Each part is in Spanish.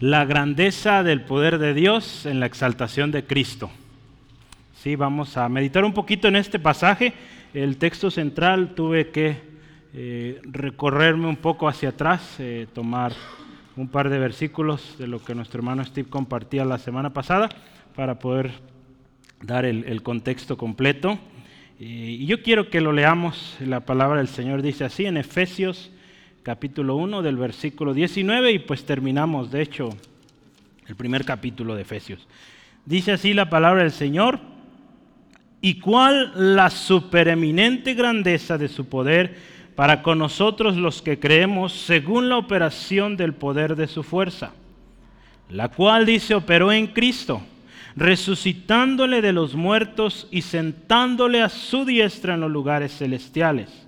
La grandeza del poder de Dios en la exaltación de Cristo. Sí, vamos a meditar un poquito en este pasaje. El texto central tuve que eh, recorrerme un poco hacia atrás, eh, tomar un par de versículos de lo que nuestro hermano Steve compartía la semana pasada para poder dar el, contexto completo. y yo quiero que lo leamos. La palabra del Señor dice así en Efesios capítulo 1 del versículo 19 y pues terminamos, de hecho, el primer capítulo de Efesios. Dice así la palabra del Señor, y cuál la supereminente grandeza de su poder para con nosotros los que creemos según la operación del poder de su fuerza, la cual dice operó en Cristo, resucitándole de los muertos y sentándole a su diestra en los lugares celestiales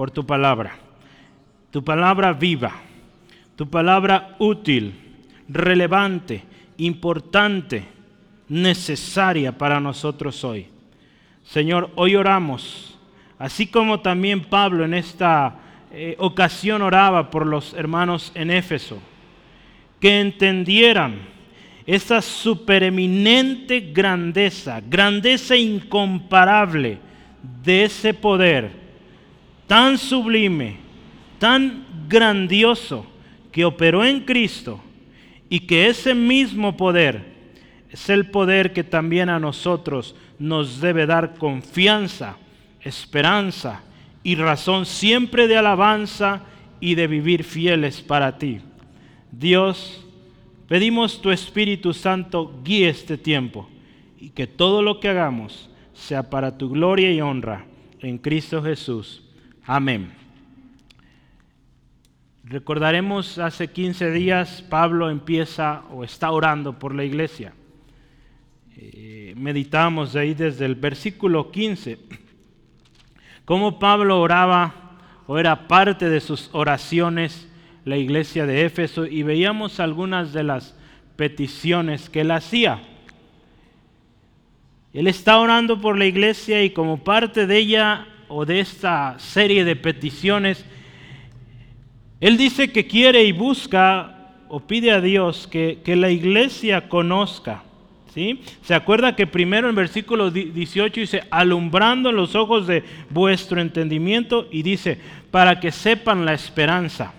por tu palabra. Tu palabra viva, tu palabra útil, relevante, importante, necesaria para nosotros hoy. Señor, hoy oramos, así como también Pablo en esta eh, ocasión oraba por los hermanos en Éfeso, que entendieran esa supereminente grandeza, grandeza incomparable de ese poder tan sublime, tan grandioso que operó en Cristo y que ese mismo poder es el poder que también a nosotros nos debe dar confianza, esperanza y razón siempre de alabanza y de vivir fieles para ti. Dios, pedimos tu Espíritu Santo guíe este tiempo y que todo lo que hagamos sea para tu gloria y honra en Cristo Jesús. Amén. Recordaremos hace 15 días Pablo empieza o está orando por la iglesia. Eh, meditamos ahí desde el versículo 15 cómo Pablo oraba o era parte de sus oraciones la iglesia de Éfeso y veíamos algunas de las peticiones que él hacía. Él está orando por la iglesia y como parte de ella o de esta serie de peticiones, él dice que quiere y busca o pide a Dios que, la iglesia conozca. ¿sí? Se acuerda que primero en versículo 18 dice, alumbrando los ojos de vuestro entendimiento y dice, para que sepan la esperanza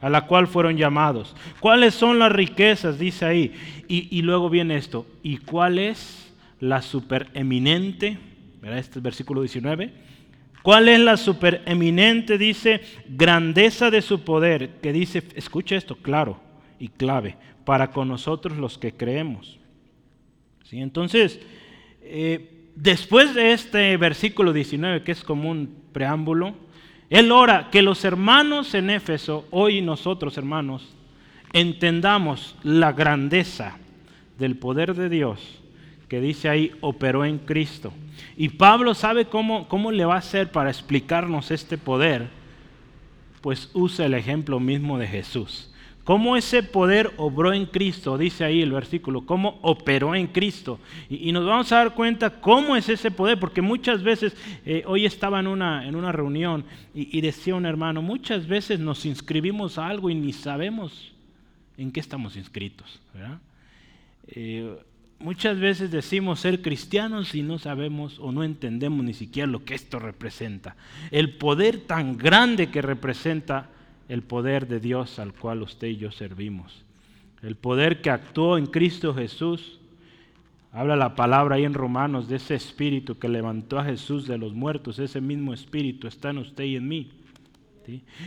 a la cual fueron llamados. ¿Cuáles son las riquezas? Dice ahí. Y, y luego viene esto. ¿Y cuál es la supereminente? ¿Verdad? Este es versículo 19 ¿Cuál es la supereminente, dice, grandeza de su poder? Que dice, escucha esto, claro y clave, para con nosotros los que creemos. ¿Sí? Entonces, eh, después de este versículo 19, que es como un preámbulo, él ora que los hermanos en Éfeso, hoy nosotros hermanos, entendamos la grandeza del poder de Dios que dice ahí, operó en Cristo. Y Pablo sabe cómo, cómo le va a hacer para explicarnos este poder, pues usa el ejemplo mismo de Jesús. Cómo ese poder obró en Cristo, dice ahí el versículo, cómo operó en Cristo. Y, nos vamos a dar cuenta cómo es ese poder, porque muchas veces, eh, hoy estaba en una, en una reunión y, decía un hermano, muchas veces nos inscribimos a algo y ni sabemos en qué estamos inscritos. ¿verdad? Eh, Muchas veces decimos ser cristianos y no sabemos o no entendemos ni siquiera lo que esto representa. El poder tan grande que representa el poder de Dios al cual usted y yo servimos. El poder que actuó en Cristo Jesús. Habla la palabra ahí en Romanos de ese espíritu que levantó a Jesús de los muertos. Ese mismo espíritu está en usted y en mí.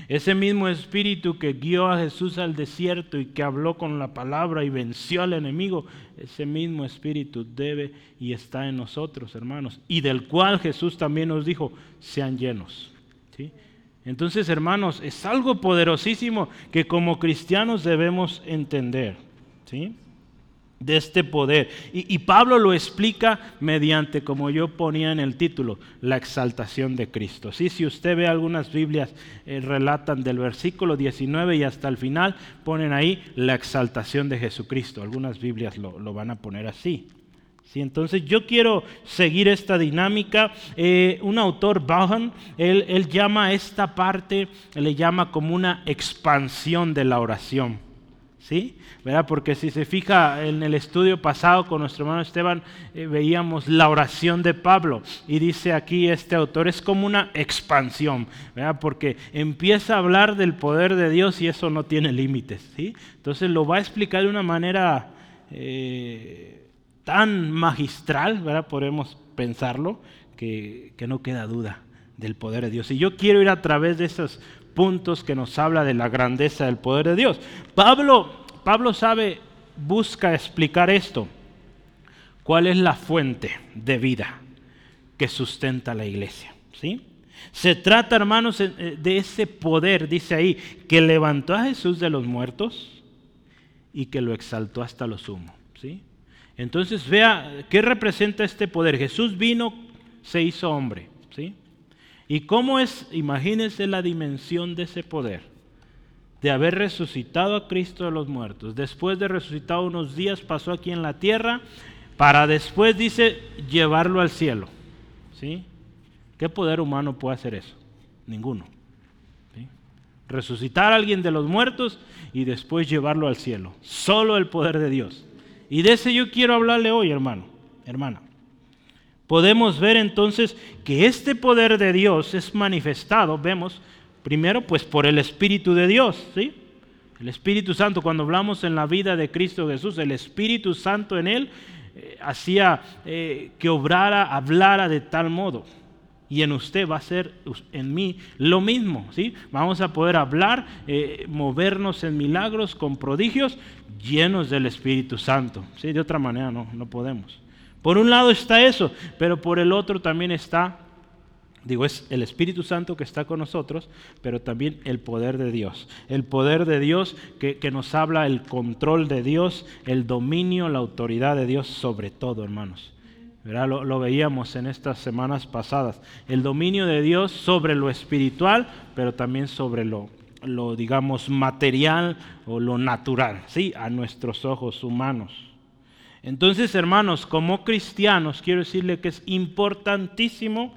Ese mismo espíritu que guió a Jesús al desierto y que habló con la palabra y venció al enemigo, ese mismo espíritu debe y está en nosotros, hermanos, y del cual Jesús también nos dijo, sean llenos. Entonces, hermanos, es algo poderosísimo que como cristianos debemos entender. ¿sí? De este poder. Y, Pablo lo explica mediante, como yo ponía en el título, la exaltación de Cristo. ¿Sí? Si usted ve algunas Biblias, eh, relatan del versículo 19 y hasta el final, ponen ahí la exaltación de Jesucristo. Algunas Biblias lo, van a poner así. ¿Sí? Entonces yo quiero seguir esta dinámica. Eh, un autor, Bauhan, él, él llama esta parte, le llama como una expansión de la oración. ¿Sí? ¿verdad? Porque si se fija en el estudio pasado con nuestro hermano Esteban, eh, veíamos la oración de Pablo y dice aquí este autor, es como una expansión, ¿verdad? Porque empieza a hablar del poder de Dios y eso no tiene límites, ¿sí? Entonces lo va a explicar de una manera eh, tan magistral, ¿verdad? Podemos pensarlo, que, que no queda duda del poder de Dios. Y yo quiero ir a través de esos puntos que nos habla de la grandeza del poder de Dios. Pablo Pablo sabe, busca explicar esto. ¿Cuál es la fuente de vida que sustenta la iglesia? ¿Sí? Se trata, hermanos, eh, de ese poder, dice ahí, que levantó a Jesús de los muertos y que lo exaltó hasta lo sumo. ¿sí? Entonces, vea, ¿qué representa este poder? Jesús vino, se hizo hombre. ¿sí? ¿Y cómo es? Imagínense la dimensión de ese poder de haber resucitado a Cristo de los muertos. Después de resucitado unos días pasó aquí en la tierra para después, dice, llevarlo al cielo. ¿Sí? ¿Qué poder humano puede hacer eso? Ninguno. Resucitar a alguien de los muertos y después llevarlo al cielo. Solo el poder de Dios. Y de ese yo quiero hablarle hoy, hermano, hermana. Podemos ver entonces que este poder de Dios es manifestado, vemos, Primero, pues por el Espíritu de Dios, ¿sí? El Espíritu Santo, cuando hablamos en la vida de Cristo Jesús, el Espíritu Santo en Él eh, hacía eh, que obrara, hablara de tal modo. Y en usted va a ser, en mí, lo mismo, ¿sí? Vamos a poder hablar, eh, movernos en milagros con prodigios llenos del Espíritu Santo, ¿sí? De otra manera no, no podemos. Por un lado está eso, pero por el otro también está Digo, es el Espíritu Santo que está con nosotros, pero también el poder de Dios. El poder de Dios que, nos habla el control de Dios, el dominio, la autoridad de Dios sobre todo, hermanos. Lo, lo, veíamos en estas semanas pasadas. El dominio de Dios sobre lo espiritual, pero también sobre lo, lo digamos, material o lo natural, ¿sí? A nuestros ojos humanos. Entonces, hermanos, como cristianos, quiero decirle que es importantísimo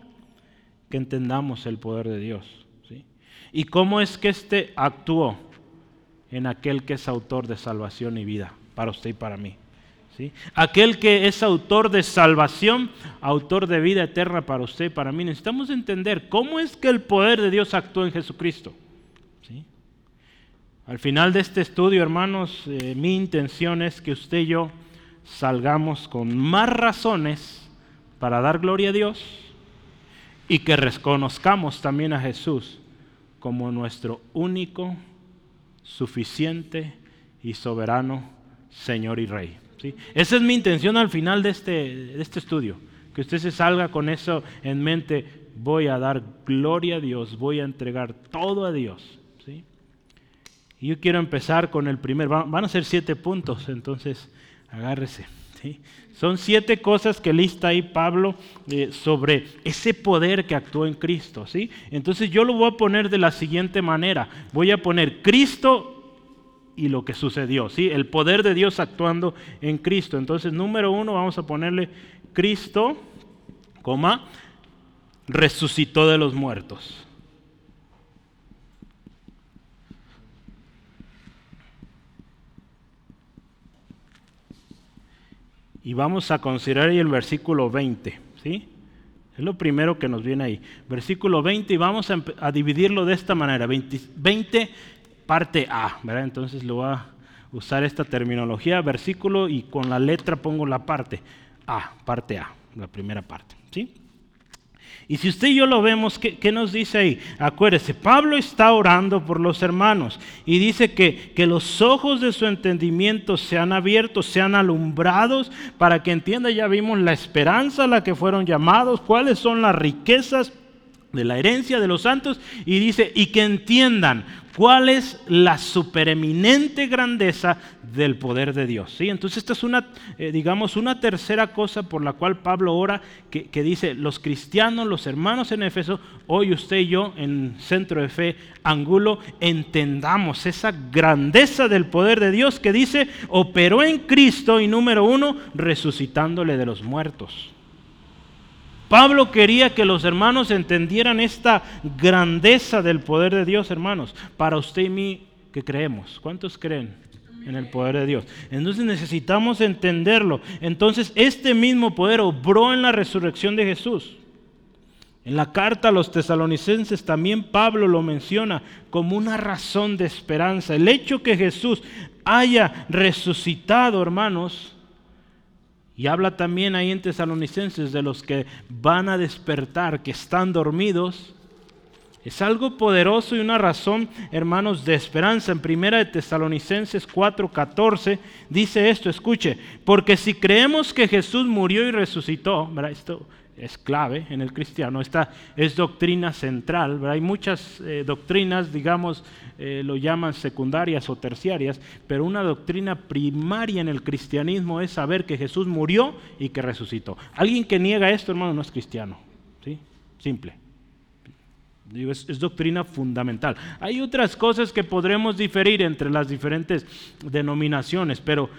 que entendamos el poder de Dios. ¿sí? ¿Y cómo es que éste actuó en aquel que es autor de salvación y vida para usted y para mí? ¿sí? Aquel que es autor de salvación, autor de vida eterna para usted y para mí. Necesitamos entender cómo es que el poder de Dios actuó en Jesucristo. ¿sí? Al final de este estudio, hermanos, eh, mi intención es que usted y yo salgamos con más razones para dar gloria a Dios y que reconozcamos también a Jesús como nuestro único, suficiente y soberano Señor y Rey. ¿sí? Esa es mi intención al final de este, de este estudio, que usted se salga con eso en mente, voy a dar gloria a Dios, voy a entregar todo a Dios. ¿sí? Yo quiero empezar con el primer, van a ser siete puntos, entonces agárrese. Son siete cosas que lista ahí Pablo eh, sobre ese poder que actuó en Cristo. ¿sí? Entonces yo lo voy a poner de la siguiente manera. Voy a poner Cristo y lo que sucedió. ¿sí? El poder de Dios actuando en Cristo. Entonces, número uno, vamos a ponerle Cristo, coma, resucitó de los muertos. Y vamos a considerar ahí el versículo 20, ¿sí? Es lo primero que nos viene ahí. Versículo 20 y vamos a, dividirlo de esta manera. 20, parte A, ¿verdad? Entonces lo voy a usar esta terminología, versículo y con la letra pongo la parte A, parte A, la primera parte, ¿sí? Y si usted y yo lo vemos, ¿qué, nos dice ahí? Acuérdese, Pablo está orando por los hermanos y dice que, que los ojos de su entendimiento sean abiertos, sean alumbrados, para que entienda, ya vimos la esperanza a la que fueron llamados, cuáles son las riquezas de la herencia de los santos y dice, y que entiendan cuál es la supereminente grandeza del poder de Dios. ¿sí? Entonces esta es una, eh, digamos, una tercera cosa por la cual Pablo ora, que, que, dice, los cristianos, los hermanos en Éfeso, hoy usted y yo en Centro de Fe, Angulo, entendamos esa grandeza del poder de Dios que dice, operó en Cristo y número uno, resucitándole de los muertos. Pablo quería que los hermanos entendieran esta grandeza del poder de Dios, hermanos, para usted y mí que creemos. ¿Cuántos creen en el poder de Dios? Entonces necesitamos entenderlo. Entonces este mismo poder obró en la resurrección de Jesús. En la carta a los tesalonicenses también Pablo lo menciona como una razón de esperanza. El hecho que Jesús haya resucitado, hermanos, y habla también ahí en Tesalonicenses de los que van a despertar, que están dormidos. Es algo poderoso y una razón, hermanos, de esperanza. En primera de Tesalonicenses 4:14 dice esto, escuche, porque si creemos que Jesús murió y resucitó, esto es clave en el cristiano, esta es doctrina central. Hay muchas eh, doctrinas, digamos, eh, lo llaman secundarias o terciarias, pero una doctrina primaria en el cristianismo es saber que Jesús murió y que resucitó. Alguien que niega esto, hermano, no es cristiano. ¿sí? Simple. es, es, doctrina fundamental. Hay otras cosas que podremos diferir entre las diferentes denominaciones, pero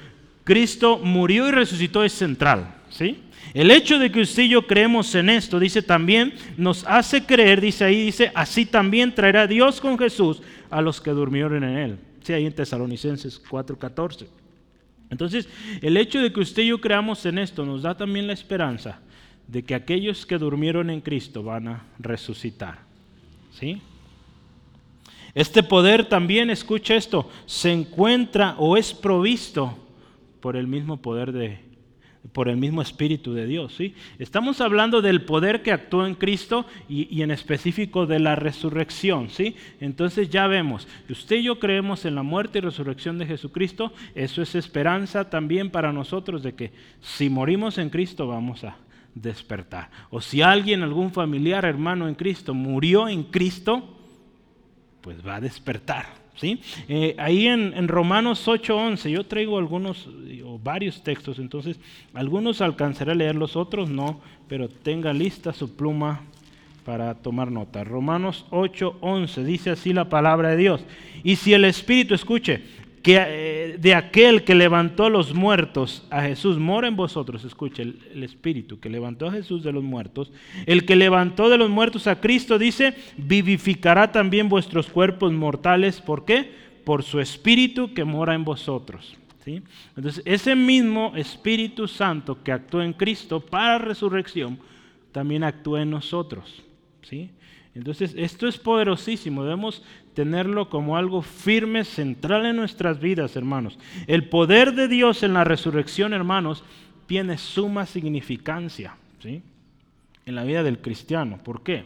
Cristo murió y resucitó es central. ¿sí? El hecho de que usted y yo creemos en esto, dice también, nos hace creer, dice ahí, dice, así también traerá Dios con Jesús a los que durmieron en él. Sí, ahí en Tesalonicenses 4:14. Entonces, el hecho de que usted y yo creamos en esto nos da también la esperanza de que aquellos que durmieron en Cristo van a resucitar. ¿Sí? Este poder también, escucha esto, se encuentra o es provisto por el mismo poder de por el mismo Espíritu de Dios. ¿sí? Estamos hablando del poder que actuó en Cristo y, en específico de la resurrección. ¿sí? Entonces ya vemos, usted y yo creemos en la muerte y resurrección de Jesucristo, eso es esperanza también para nosotros de que si morimos en Cristo vamos a despertar. O si alguien, algún familiar, hermano en Cristo, murió en Cristo, pues va a despertar. ¿Sí? Eh, ahí en, en Romanos 8:11, yo traigo algunos o varios textos, entonces algunos alcanzaré a leer, los otros no, pero tenga lista su pluma para tomar nota. Romanos 8:11 dice así la palabra de Dios. Y si el Espíritu, escuche, que eh, de aquel que levantó los muertos a Jesús mora en vosotros, escuche, el, Espíritu que levantó a Jesús de los muertos, el que levantó de los muertos a Cristo, dice, vivificará también vuestros cuerpos mortales, ¿por qué? Por su Espíritu que mora en vosotros. Entonces, ese mismo Espíritu Santo que actuó en Cristo para resurrección, también actúa en nosotros. ¿sí? Entonces, esto es poderosísimo, debemos tenerlo como algo firme, central en nuestras vidas, hermanos. El poder de Dios en la resurrección, hermanos, tiene suma significancia ¿sí? en la vida del cristiano. ¿Por qué?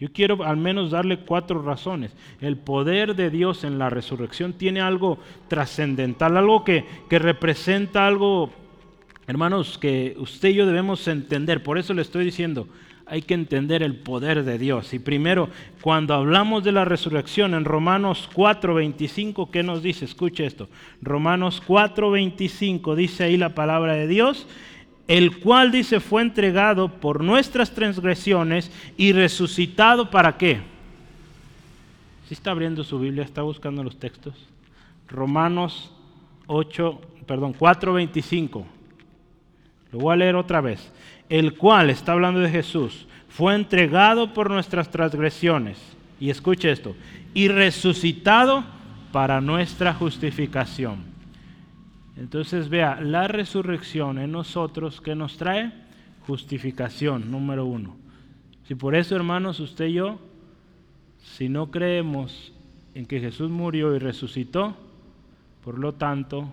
Yo quiero al menos darle cuatro razones. El poder de Dios en la resurrección tiene algo trascendental, algo que, que representa algo, hermanos, que usted y yo debemos entender. Por eso le estoy diciendo, hay que entender el poder de Dios. Y primero, cuando hablamos de la resurrección en Romanos 4:25, ¿qué nos dice? Escuche esto. Romanos 4:25 dice ahí la palabra de Dios, el cual dice fue entregado por nuestras transgresiones y resucitado para qué? Si está abriendo su Biblia, está buscando los textos. Romanos 8, perdón, 4:25. Lo voy a leer otra vez el cual, está hablando de Jesús, fue entregado por nuestras transgresiones, y escuche esto, y resucitado para nuestra justificación. Entonces vea, la resurrección en nosotros que nos trae justificación, número uno. Si por eso, hermanos, usted y yo, si no creemos en que Jesús murió y resucitó, por lo tanto,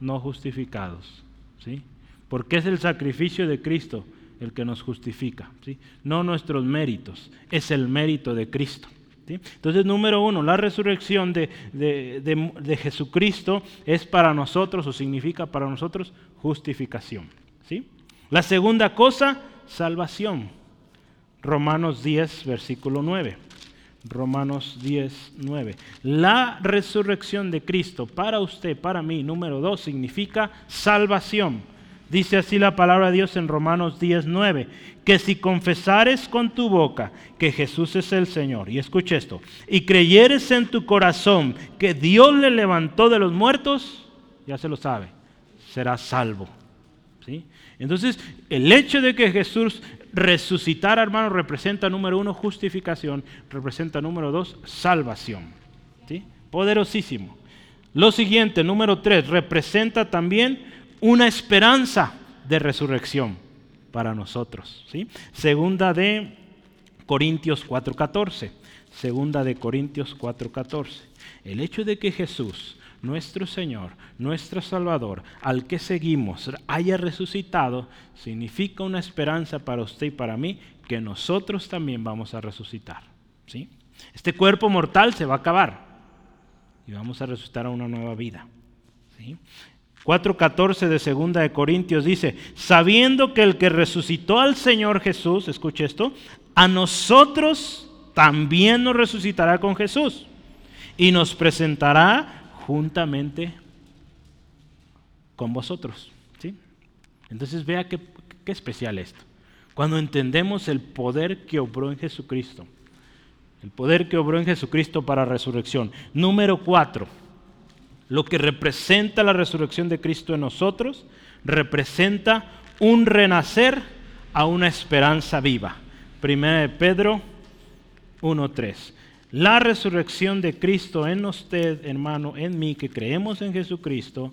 no justificados. ¿sí? Porque es el sacrificio de Cristo el que nos justifica, ¿sí? no nuestros méritos, es el mérito de Cristo. Entonces, número uno, la resurrección de, de, Jesucristo es para nosotros o significa para nosotros justificación. ¿sí? La segunda cosa, salvación. Romanos 10, versículo 9. Romanos 10, 9. La resurrección de Cristo para usted, para mí, número 2, significa salvación. Dice así la palabra de Dios en Romanos 10, 9, que si confesares con tu boca que Jesús es el Señor, y escuche esto, y creyeres en tu corazón que Dios le levantó de los muertos, ya se lo sabe, será salvo. ¿sí? Entonces, el hecho de que Jesús resucitara, hermano, representa número uno, justificación, representa número dos, salvación. ¿sí? Poderosísimo. Lo siguiente, número tres, representa también una esperanza de resurrección para nosotros. ¿sí? Segunda de Corintios 4:14. Segunda de Corintios 4:14. El hecho de que Jesús, nuestro Señor, nuestro Salvador, al que seguimos, haya resucitado, significa una esperanza para usted y para mí que nosotros también vamos a resucitar. ¿sí? Este cuerpo mortal se va a acabar y vamos a resucitar a una nueva vida. ¿sí? 4.14 de segunda de Corintios dice, sabiendo que el que resucitó al Señor Jesús, escuche esto, a nosotros también nos resucitará con Jesús y nos presentará juntamente con vosotros. ¿sí? Entonces vea qué, qué especial esto. Cuando entendemos el poder que obró en Jesucristo, el poder que obró en Jesucristo para resurrección. Número 4 lo que representa la resurrección de Cristo en nosotros, representa un renacer a una esperanza viva. Primera de Pedro 1.3. La resurrección de Cristo en usted, hermano, en mí, que creemos en Jesucristo,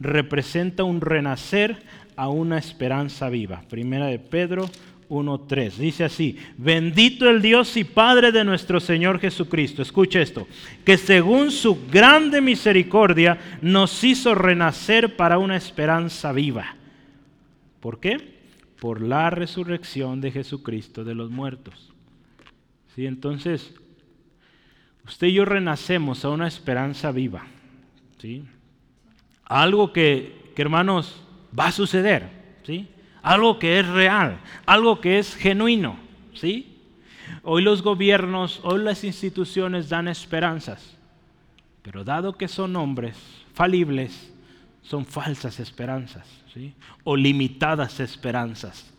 representa un renacer a una esperanza viva. Primera de Pedro 1.3. Dice así, bendito el Dios y Padre de nuestro Señor Jesucristo. Escucha esto, que según su grande misericordia nos hizo renacer para una esperanza viva. ¿Por qué? Por la resurrección de Jesucristo de los muertos. ¿Sí? Entonces, usted y yo renacemos a una esperanza viva. ¿Sí? Algo que, que hermanos, va a suceder. ¿Sí? Algo que es real, algo que es genuino, ¿sí? Hoy los gobiernos, hoy las instituciones dan esperanzas, pero dado que son hombres falibles, son falsas esperanzas, ¿sí? O limitadas esperanzas.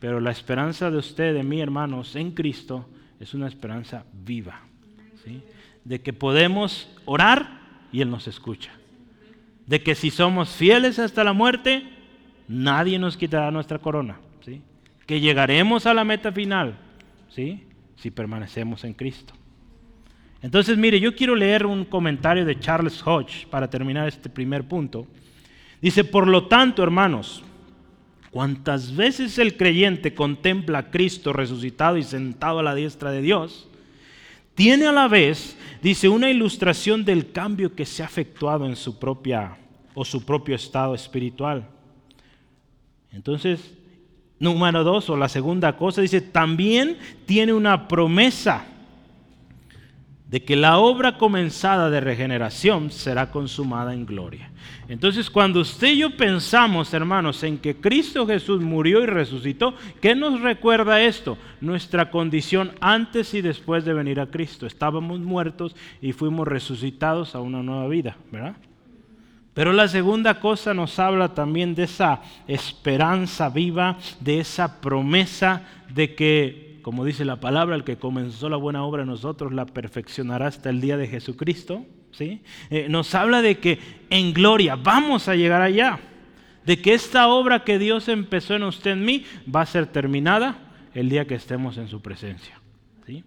Pero la esperanza de usted, de mí, hermanos, en Cristo, es una esperanza viva, ¿sí? De que podemos orar y Él nos escucha. De que si somos fieles hasta la muerte, nadie nos quitará nuestra corona, ¿sí? que llegaremos a la meta final ¿sí? si permanecemos en Cristo. Entonces, mire, yo quiero leer un comentario de Charles Hodge para terminar este primer punto. Dice, por lo tanto, hermanos, cuantas veces el creyente contempla a Cristo resucitado y sentado a la diestra de Dios, tiene a la vez, dice, una ilustración del cambio que se ha efectuado en su propia o su propio estado espiritual. Entonces, número dos, o la segunda cosa, dice, también tiene una promesa de que la obra comenzada de regeneración será consumada en gloria. Entonces, cuando usted y yo pensamos, hermanos, en que Cristo Jesús murió y resucitó, ¿qué nos recuerda esto? Nuestra condición antes y después de venir a Cristo. Estábamos muertos y fuimos resucitados a una nueva vida, ¿verdad? Pero la segunda cosa nos habla también de esa esperanza viva, de esa promesa de que, como dice la palabra, el que comenzó la buena obra en nosotros la perfeccionará hasta el día de Jesucristo. ¿sí? Eh, nos habla de que en gloria vamos a llegar allá, de que esta obra que Dios empezó en usted en mí va a ser terminada el día que estemos en su presencia. ¿sí?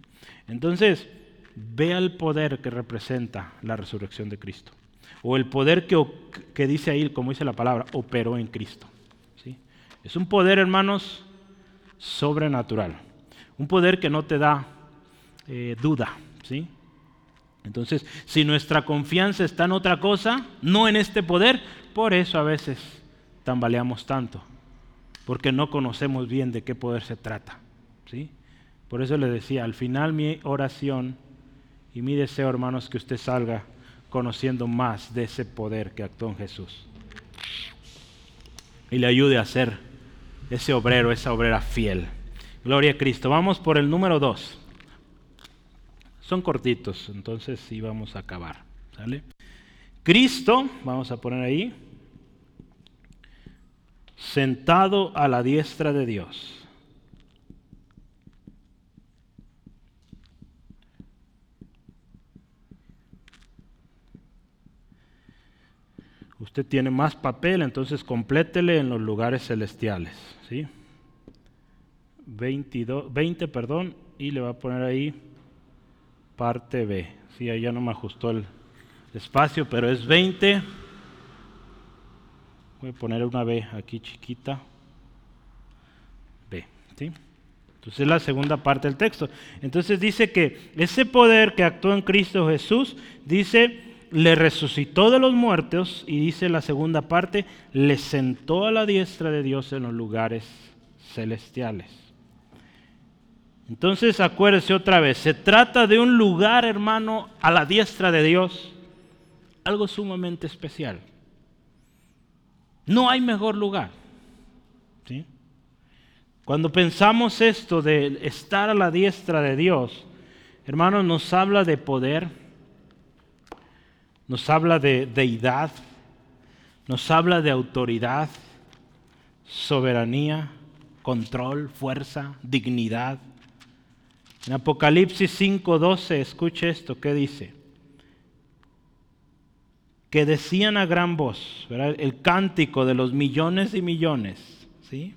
Entonces, vea el poder que representa la resurrección de Cristo o el poder que, dice ahí, como dice la palabra, operó en Cristo. ¿sí? Es un poder, hermanos, sobrenatural. Un poder que no te da eh, duda. ¿sí? Entonces, si nuestra confianza está en otra cosa, no en este poder, por eso a veces tambaleamos tanto. Porque no conocemos bien de qué poder se trata. ¿sí? Por eso le decía, al final mi oración y mi deseo, hermanos, que usted salga conociendo más de ese poder que actuó en Jesús. Y le ayude a ser ese obrero, esa obrera fiel, Gloria a Cristo. Vamos por el número 2. Son cortitos, entonces sí vamos a acabar. ¿Sale? Cristo, vamos a poner ahí, sentado a la diestra de Dios. Usted tiene más papel, entonces complétele en los lugares celestiales. ¿sí? 22, 20, perdón, y le va a poner ahí parte B. Sí, ahí ya no me ajustó el espacio, pero es 20. Voy a poner una B aquí chiquita. B, ¿sí? Entonces es la segunda parte del texto. Entonces dice que ese poder que actuó en Cristo Jesús, dice, le resucitó de los muertos y dice la segunda parte, le sentó a la diestra de Dios en los lugares celestiales. Entonces acuérdese otra vez, se trata de un lugar, hermano, a la diestra de Dios, algo sumamente especial. No hay mejor lugar. ¿sí? Cuando pensamos esto de estar a la diestra de Dios, hermano, nos habla de poder, nos habla de deidad, nos habla de autoridad, soberanía, control, fuerza, dignidad. En Apocalipsis 5:12, escuche esto, ¿qué dice? Que decían a gran voz, el cántico de los millones y millones, ¿sí?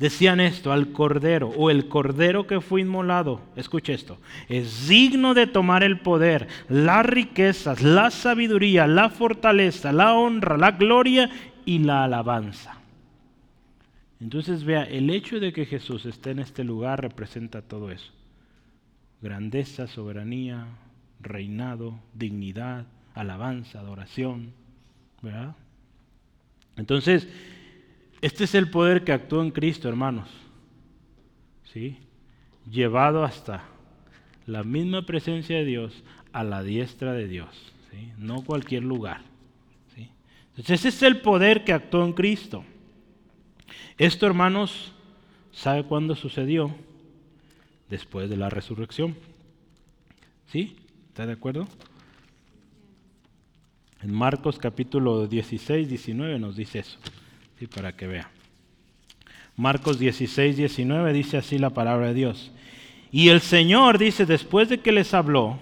Decían esto al cordero o el cordero que fue inmolado, escuche esto, es digno de tomar el poder, las riquezas, la sabiduría, la fortaleza, la honra, la gloria y la alabanza. Entonces vea, el hecho de que Jesús esté en este lugar representa todo eso. Grandeza, soberanía, reinado, dignidad, alabanza, adoración. ¿Verdad? Entonces, este es el poder que actuó en Cristo, hermanos. ¿Sí? Llevado hasta la misma presencia de Dios a la diestra de Dios. ¿sí? No cualquier lugar. ¿sí? Entonces ese es el poder que actuó en Cristo. Esto, hermanos, ¿sabe cuándo sucedió? Después de la resurrección. ¿Sí? ¿Está de acuerdo? En Marcos capítulo 16, 19 nos dice eso para que vea. Marcos 16, 19 dice así la palabra de Dios. Y el Señor dice, después de que les habló,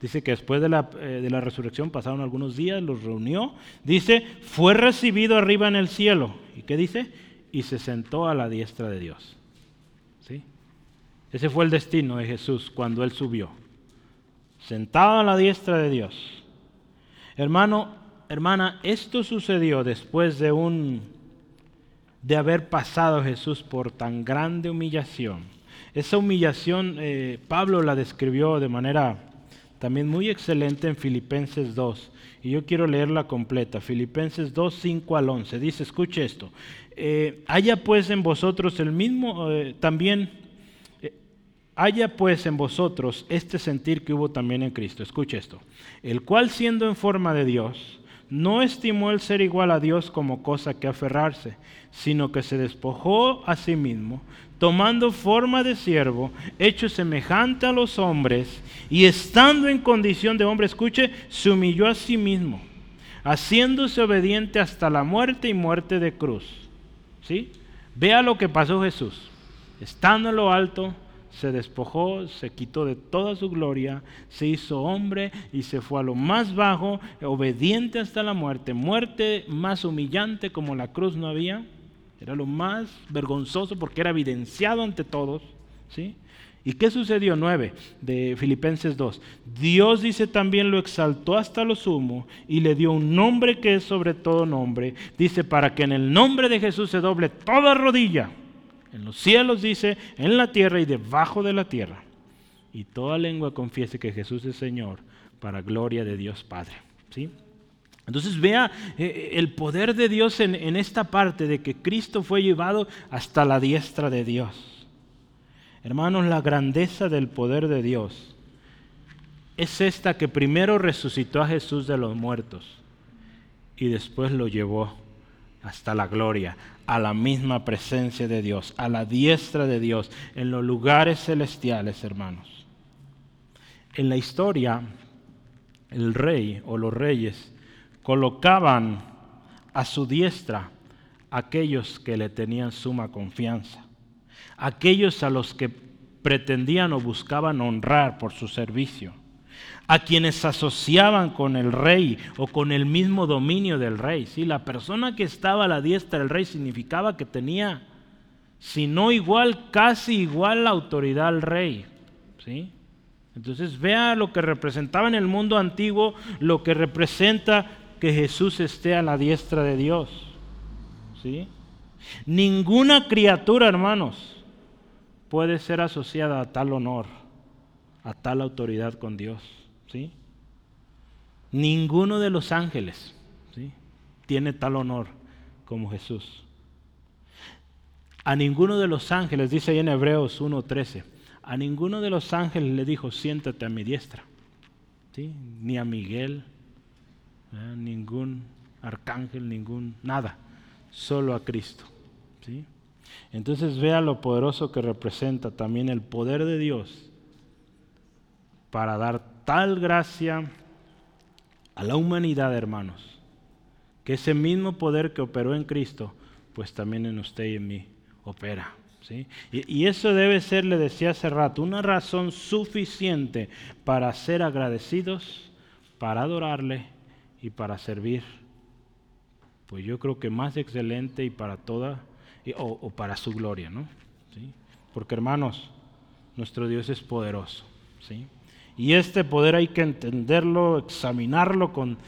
dice que después de la, eh, de la resurrección pasaron algunos días, los reunió, dice, fue recibido arriba en el cielo. ¿Y qué dice? Y se sentó a la diestra de Dios. ¿Sí? Ese fue el destino de Jesús cuando Él subió. Sentado a la diestra de Dios. Hermano, hermana, esto sucedió después de un de haber pasado Jesús por tan grande humillación. Esa humillación eh, Pablo la describió de manera también muy excelente en Filipenses 2. Y yo quiero leerla completa. Filipenses 2, 5 al 11. Dice, escuche esto. Eh, haya pues en vosotros el mismo, eh, también, haya pues en vosotros este sentir que hubo también en Cristo. Escuche esto. El cual siendo en forma de Dios, no estimó el ser igual a Dios como cosa que aferrarse, sino que se despojó a sí mismo, tomando forma de siervo, hecho semejante a los hombres, y estando en condición de hombre, escuche, se humilló a sí mismo, haciéndose obediente hasta la muerte y muerte de cruz. ¿Sí? Vea lo que pasó Jesús. Estando en lo alto, se despojó, se quitó de toda su gloria, se hizo hombre y se fue a lo más bajo, obediente hasta la muerte, muerte más humillante como la cruz no había, era lo más vergonzoso porque era evidenciado ante todos, ¿sí? ¿Y qué sucedió? 9 de Filipenses 2. Dios dice también lo exaltó hasta lo sumo y le dio un nombre que es sobre todo nombre. Dice para que en el nombre de Jesús se doble toda rodilla en los cielos dice, en la tierra y debajo de la tierra. Y toda lengua confiese que Jesús es Señor para gloria de Dios Padre. ¿Sí? Entonces vea eh, eh, el poder de Dios en, en esta parte de que Cristo fue llevado hasta la diestra de Dios. Hermanos, la grandeza del poder de Dios es esta que primero resucitó a Jesús de los muertos y después lo llevó hasta la gloria, a la misma presencia de Dios, a la diestra de Dios, en los lugares celestiales, hermanos. En la historia, el rey o los reyes colocaban a su diestra aquellos que le tenían suma confianza, aquellos a los que pretendían o buscaban honrar por su servicio a quienes asociaban con el rey o con el mismo dominio del rey. ¿sí? La persona que estaba a la diestra del rey significaba que tenía, si no igual, casi igual la autoridad al rey. ¿sí? Entonces vea lo que representaba en el mundo antiguo, lo que representa que Jesús esté a la diestra de Dios. ¿sí? Ninguna criatura, hermanos, puede ser asociada a tal honor, a tal autoridad con Dios. Ninguno de los ángeles tiene tal honor como Jesús. A ninguno de los ángeles, dice ahí en Hebreos 1.13, a ninguno de los ángeles le dijo, siéntate a mi diestra. Ni a Miguel, ningún arcángel, ningún, nada, solo a Cristo. Entonces vea lo poderoso que representa también el poder de Dios para dar tal gracia a la humanidad, hermanos, que ese mismo poder que operó en Cristo, pues también en usted y en mí opera. ¿sí? Y, eso debe ser, le decía hace rato, una razón suficiente para ser agradecidos, para adorarle y para servir. Pues yo creo que más excelente y para toda, o, o para su gloria, ¿no? ¿Sí? Porque hermanos, nuestro Dios es poderoso. ¿sí? Y este poder hay que entenderlo, examinarlo con,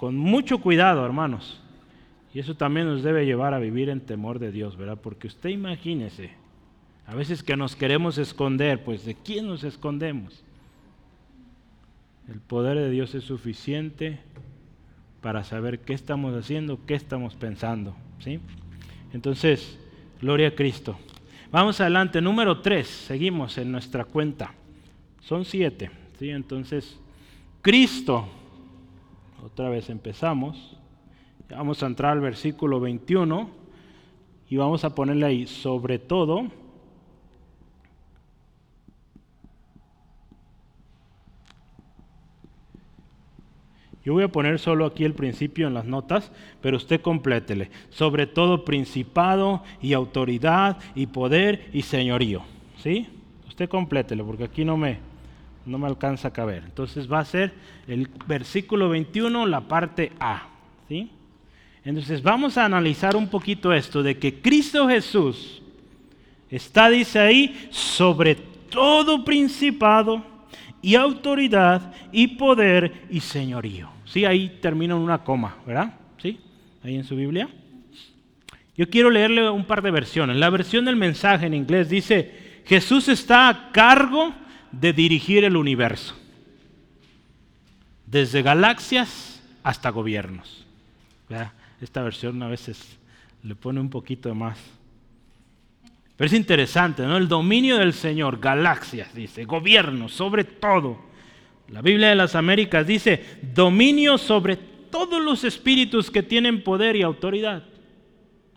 mucho cuidado, hermanos. Y eso también nos debe llevar a vivir en temor de Dios, ¿verdad? Porque usted imagínese, a veces que nos queremos esconder, pues ¿de quién nos escondemos? El poder de Dios es suficiente para saber qué estamos haciendo, qué estamos pensando, ¿sí? Entonces, gloria a Cristo. Vamos adelante, número 3, seguimos en nuestra cuenta. Son siete. ¿sí? Entonces, Cristo, otra vez empezamos. Vamos a entrar al versículo 21 y vamos a ponerle ahí, sobre todo, Yo voy a poner solo aquí el principio en las notas, pero usted complétele. Sobre todo principado y autoridad y poder y señorío. ¿Sí? Usted complételo porque aquí no me, no me alcanza a caber. Entonces va a ser el versículo 21, la parte A. ¿sí? Entonces vamos a analizar un poquito esto de que Cristo Jesús está, dice ahí, sobre todo principado y autoridad y poder y señorío. Sí, ahí termina en una coma, ¿verdad? ¿Sí? Ahí en su Biblia. Yo quiero leerle un par de versiones. La versión del mensaje en inglés dice, Jesús está a cargo de dirigir el universo, desde galaxias hasta gobiernos. Esta versión a veces le pone un poquito más. Pero es interesante, ¿no? El dominio del Señor, galaxias, dice, gobierno, sobre todo. La Biblia de las Américas dice, dominio sobre todos los espíritus que tienen poder y autoridad.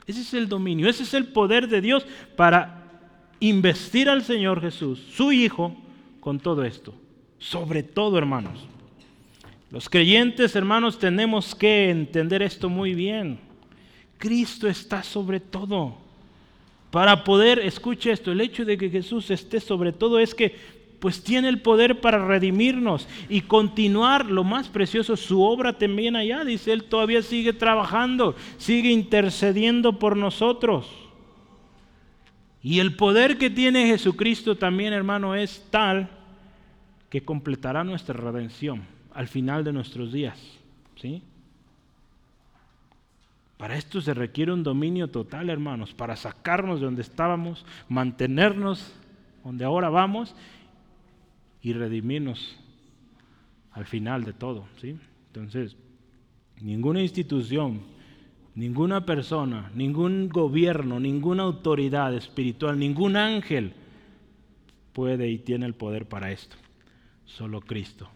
Ese es el dominio, ese es el poder de Dios para investir al Señor Jesús, su Hijo, con todo esto. Sobre todo, hermanos. Los creyentes, hermanos, tenemos que entender esto muy bien. Cristo está sobre todo. Para poder, escuche esto, el hecho de que Jesús esté sobre todo es que pues tiene el poder para redimirnos y continuar lo más precioso, su obra también allá, dice él, todavía sigue trabajando, sigue intercediendo por nosotros. Y el poder que tiene Jesucristo también, hermano, es tal que completará nuestra redención al final de nuestros días. ¿Sí? Para esto se requiere un dominio total, hermanos, para sacarnos de donde estábamos, mantenernos donde ahora vamos y redimirnos al final de todo. ¿sí? Entonces, ninguna institución Ninguna persona, ningún gobierno, ninguna autoridad espiritual, ningún ángel puede y tiene el poder para esto. Solo Cristo.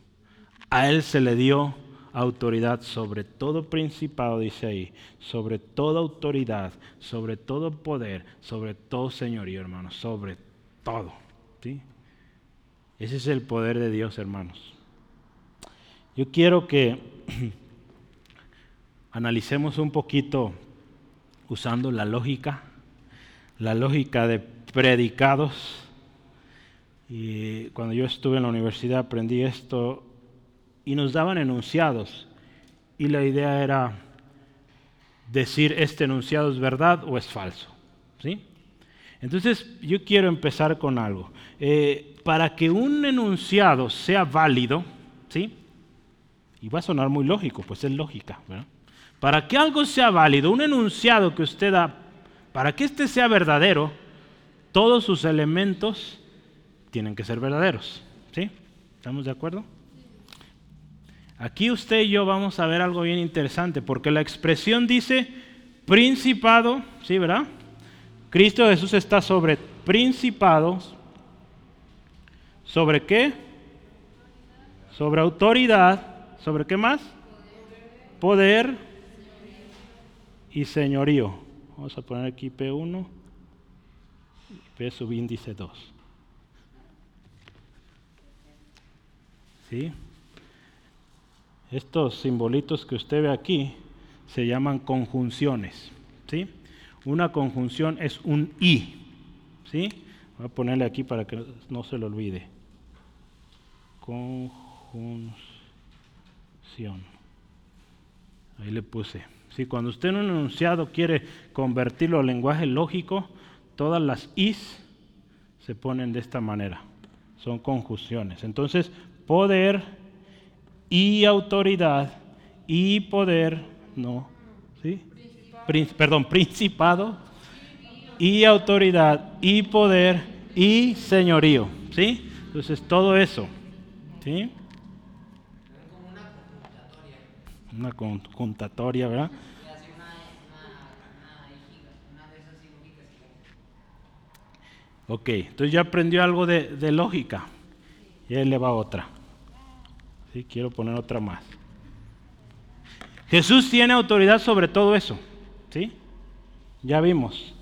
A Él se le dio autoridad sobre todo principado, dice ahí, sobre toda autoridad, sobre todo poder, sobre todo señorío, hermanos, sobre todo. ¿sí? Ese es el poder de Dios, hermanos. Yo quiero que analicemos un poquito usando la lógica, la lógica de predicados. Y cuando yo estuve en la universidad aprendí esto y nos daban enunciados. Y la idea era decir este enunciado es verdad o es falso. ¿sí? Entonces yo quiero empezar con algo. Eh, para que un enunciado sea válido, ¿sí? y va a sonar muy lógico, pues es lógica. Para que algo sea válido, un enunciado que usted da, para que este sea verdadero, todos sus elementos tienen que ser verdaderos. ¿Sí? ¿Estamos de acuerdo? Aquí usted y yo vamos a ver algo bien interesante, porque la expresión dice principado, ¿sí, verdad? Cristo Jesús está sobre principados. ¿Sobre qué? Sobre autoridad. ¿Sobre qué más? Poder y señorío. Vamos a poner aquí P1 y P subíndice 2. ¿Sí? Estos simbolitos que usted ve aquí se llaman conjunciones. ¿sí? Una conjunción es un i. ¿sí? Voy a ponerle aquí para que no se lo olvide. Conjunción. Ahí le puse. Si cuando usted en un enunciado quiere convertirlo al lenguaje lógico, todas las is se ponen de esta manera. Son conjunciones. Entonces, poder y autoridad y poder, no, ¿sí? perdón, principado y autoridad y poder y señorío, ¿sí? Entonces todo eso, ¿sí? Una conjuntatoria, ¿verdad? Ok, entonces ya aprendió algo de, de lógica. Y ahí le va otra. Quiero poner otra más. Jesús tiene autoridad sobre todo eso. ¿sí? Ya vimos.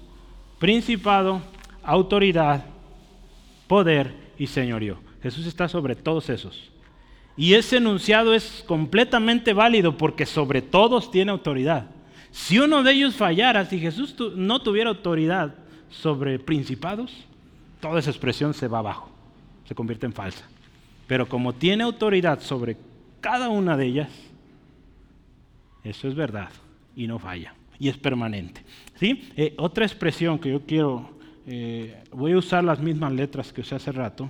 Principado, autoridad, poder y señorío. Jesús está sobre todos esos. Y ese enunciado es completamente válido porque sobre todos tiene autoridad. Si uno de ellos fallara, si Jesús no tuviera autoridad sobre principados, toda esa expresión se va abajo, se convierte en falsa. Pero como tiene autoridad sobre cada una de ellas, eso es verdad y no falla y es permanente. ¿sí? Eh, otra expresión que yo quiero, eh, voy a usar las mismas letras que usé hace rato.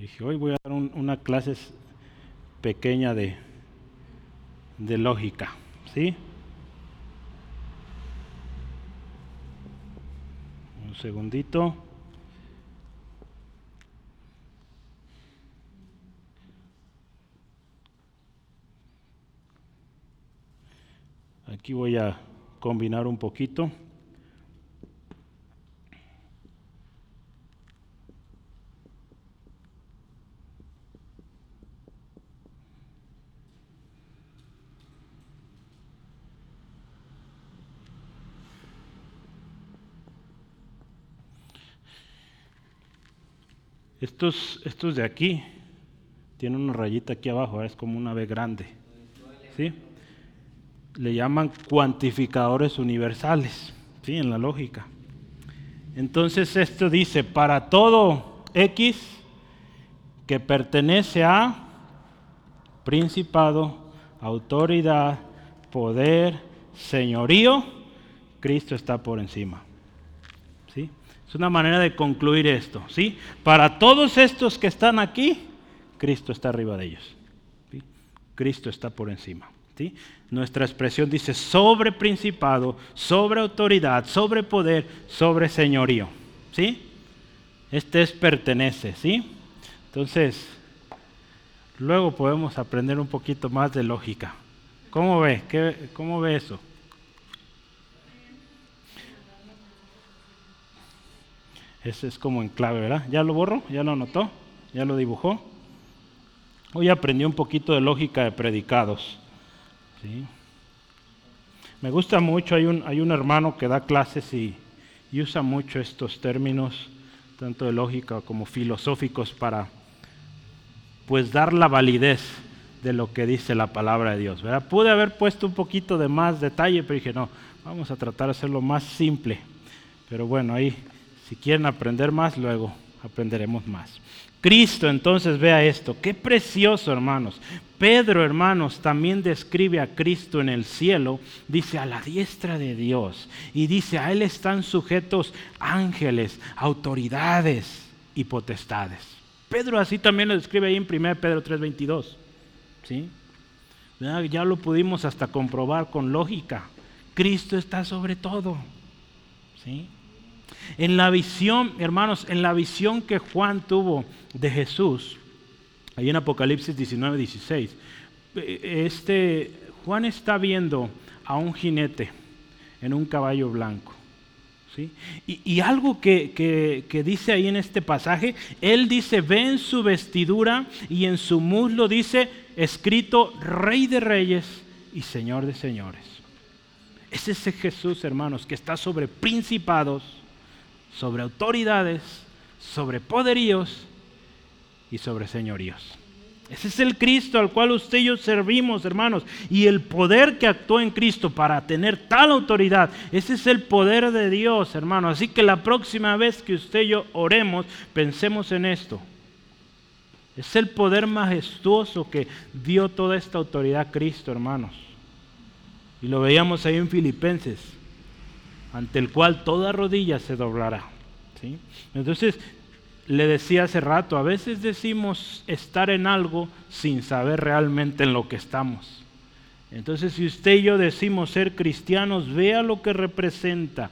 Dije, hoy voy a dar una clase pequeña de, de lógica. ¿sí? Un segundito. Aquí voy a combinar un poquito. Estos, estos de aquí tienen una rayita aquí abajo, es como una B grande. ¿Sí? le llaman cuantificadores universales, ¿sí? en la lógica. Entonces esto dice, para todo X que pertenece a principado, autoridad, poder, señorío, Cristo está por encima. ¿Sí? Es una manera de concluir esto. ¿sí? Para todos estos que están aquí, Cristo está arriba de ellos. Cristo está por encima. Nuestra expresión dice sobre principado, sobre autoridad, sobre poder, sobre señorío. ¿sí? Este es pertenece. ¿sí? Entonces, luego podemos aprender un poquito más de lógica. ¿Cómo ve? ¿Qué, ¿Cómo ve eso? Ese es como en clave, ¿verdad? ¿Ya lo borro? ¿Ya lo anotó? ¿Ya lo dibujó? Hoy aprendí un poquito de lógica de predicados. Me gusta mucho, hay un, hay un hermano que da clases y, y usa mucho estos términos, tanto de lógica como filosóficos, para pues dar la validez de lo que dice la palabra de Dios. ¿verdad? Pude haber puesto un poquito de más detalle, pero dije, no, vamos a tratar de hacerlo más simple. Pero bueno, ahí, si quieren aprender más, luego aprenderemos más. Cristo, entonces vea esto, qué precioso hermanos. Pedro, hermanos, también describe a Cristo en el cielo, dice a la diestra de Dios, y dice a Él están sujetos ángeles, autoridades y potestades. Pedro así también lo describe ahí en 1 Pedro 3:22. ¿sí? Ya lo pudimos hasta comprobar con lógica. Cristo está sobre todo. ¿sí? En la visión, hermanos, en la visión que Juan tuvo de Jesús, ahí en Apocalipsis 19, 16, este, Juan está viendo a un jinete en un caballo blanco. ¿sí? Y, algo que, que, dice ahí en este pasaje, él dice, ve en su vestidura y en su muslo dice, escrito, Rey de Reyes y Señor de Señores. Es ese Jesús, hermanos, que está sobre principados, sobre autoridades, sobre poderíos y sobre señoríos. Ese es el Cristo al cual usted y yo servimos, hermanos. Y el poder que actuó en Cristo para tener tal autoridad, ese es el poder de Dios, hermano. Así que la próxima vez que usted y yo oremos, pensemos en esto. Es el poder majestuoso que dio toda esta autoridad a Cristo, hermanos. Y lo veíamos ahí en Filipenses ante el cual toda rodilla se doblará. ¿sí? Entonces, le decía hace rato, a veces decimos estar en algo sin saber realmente en lo que estamos. Entonces, si usted y yo decimos ser cristianos, vea lo que representa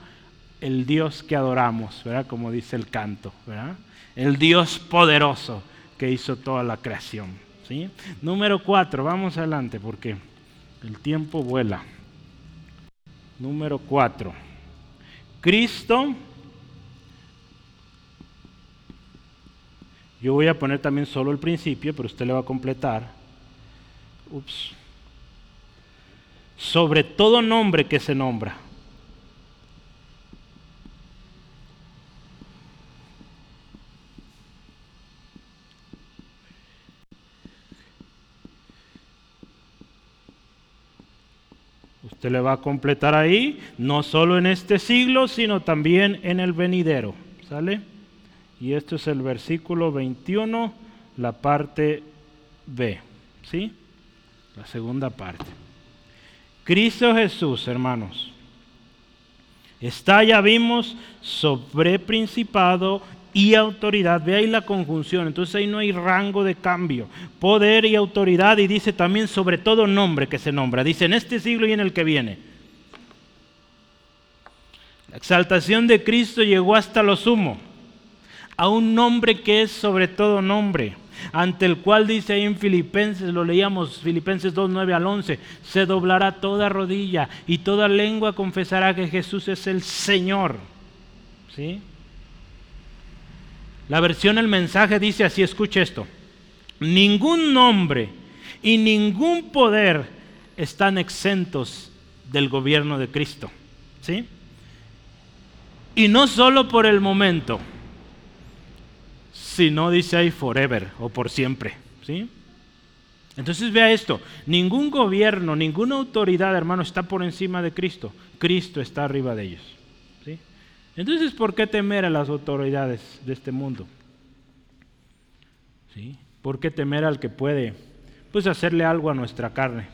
el Dios que adoramos, ¿verdad? Como dice el canto, ¿verdad? El Dios poderoso que hizo toda la creación. ¿sí? Número cuatro, vamos adelante porque el tiempo vuela. Número cuatro. Cristo, yo voy a poner también solo el principio, pero usted le va a completar. Ups. Sobre todo nombre que se nombra. Se le va a completar ahí, no solo en este siglo, sino también en el venidero. ¿Sale? Y esto es el versículo 21, la parte B. ¿Sí? La segunda parte. Cristo Jesús, hermanos, está, ya vimos, sobre principado y autoridad. Ve ahí la conjunción. Entonces ahí no hay rango de cambio. Poder y autoridad. Y dice también sobre todo nombre que se nombra. Dice en este siglo y en el que viene. La exaltación de Cristo llegó hasta lo sumo. A un nombre que es sobre todo nombre. Ante el cual dice ahí en Filipenses, lo leíamos Filipenses 2, 9 al 11, se doblará toda rodilla y toda lengua confesará que Jesús es el Señor. ¿Sí? La versión El mensaje dice así, escuche esto. Ningún nombre y ningún poder están exentos del gobierno de Cristo. ¿Sí? Y no solo por el momento, sino dice ahí forever o por siempre. ¿Sí? Entonces vea esto, ningún gobierno, ninguna autoridad, hermano, está por encima de Cristo. Cristo está arriba de ellos. Entonces, ¿por qué temer a las autoridades de este mundo? ¿Sí? ¿Por qué temer al que puede pues hacerle algo a nuestra carne?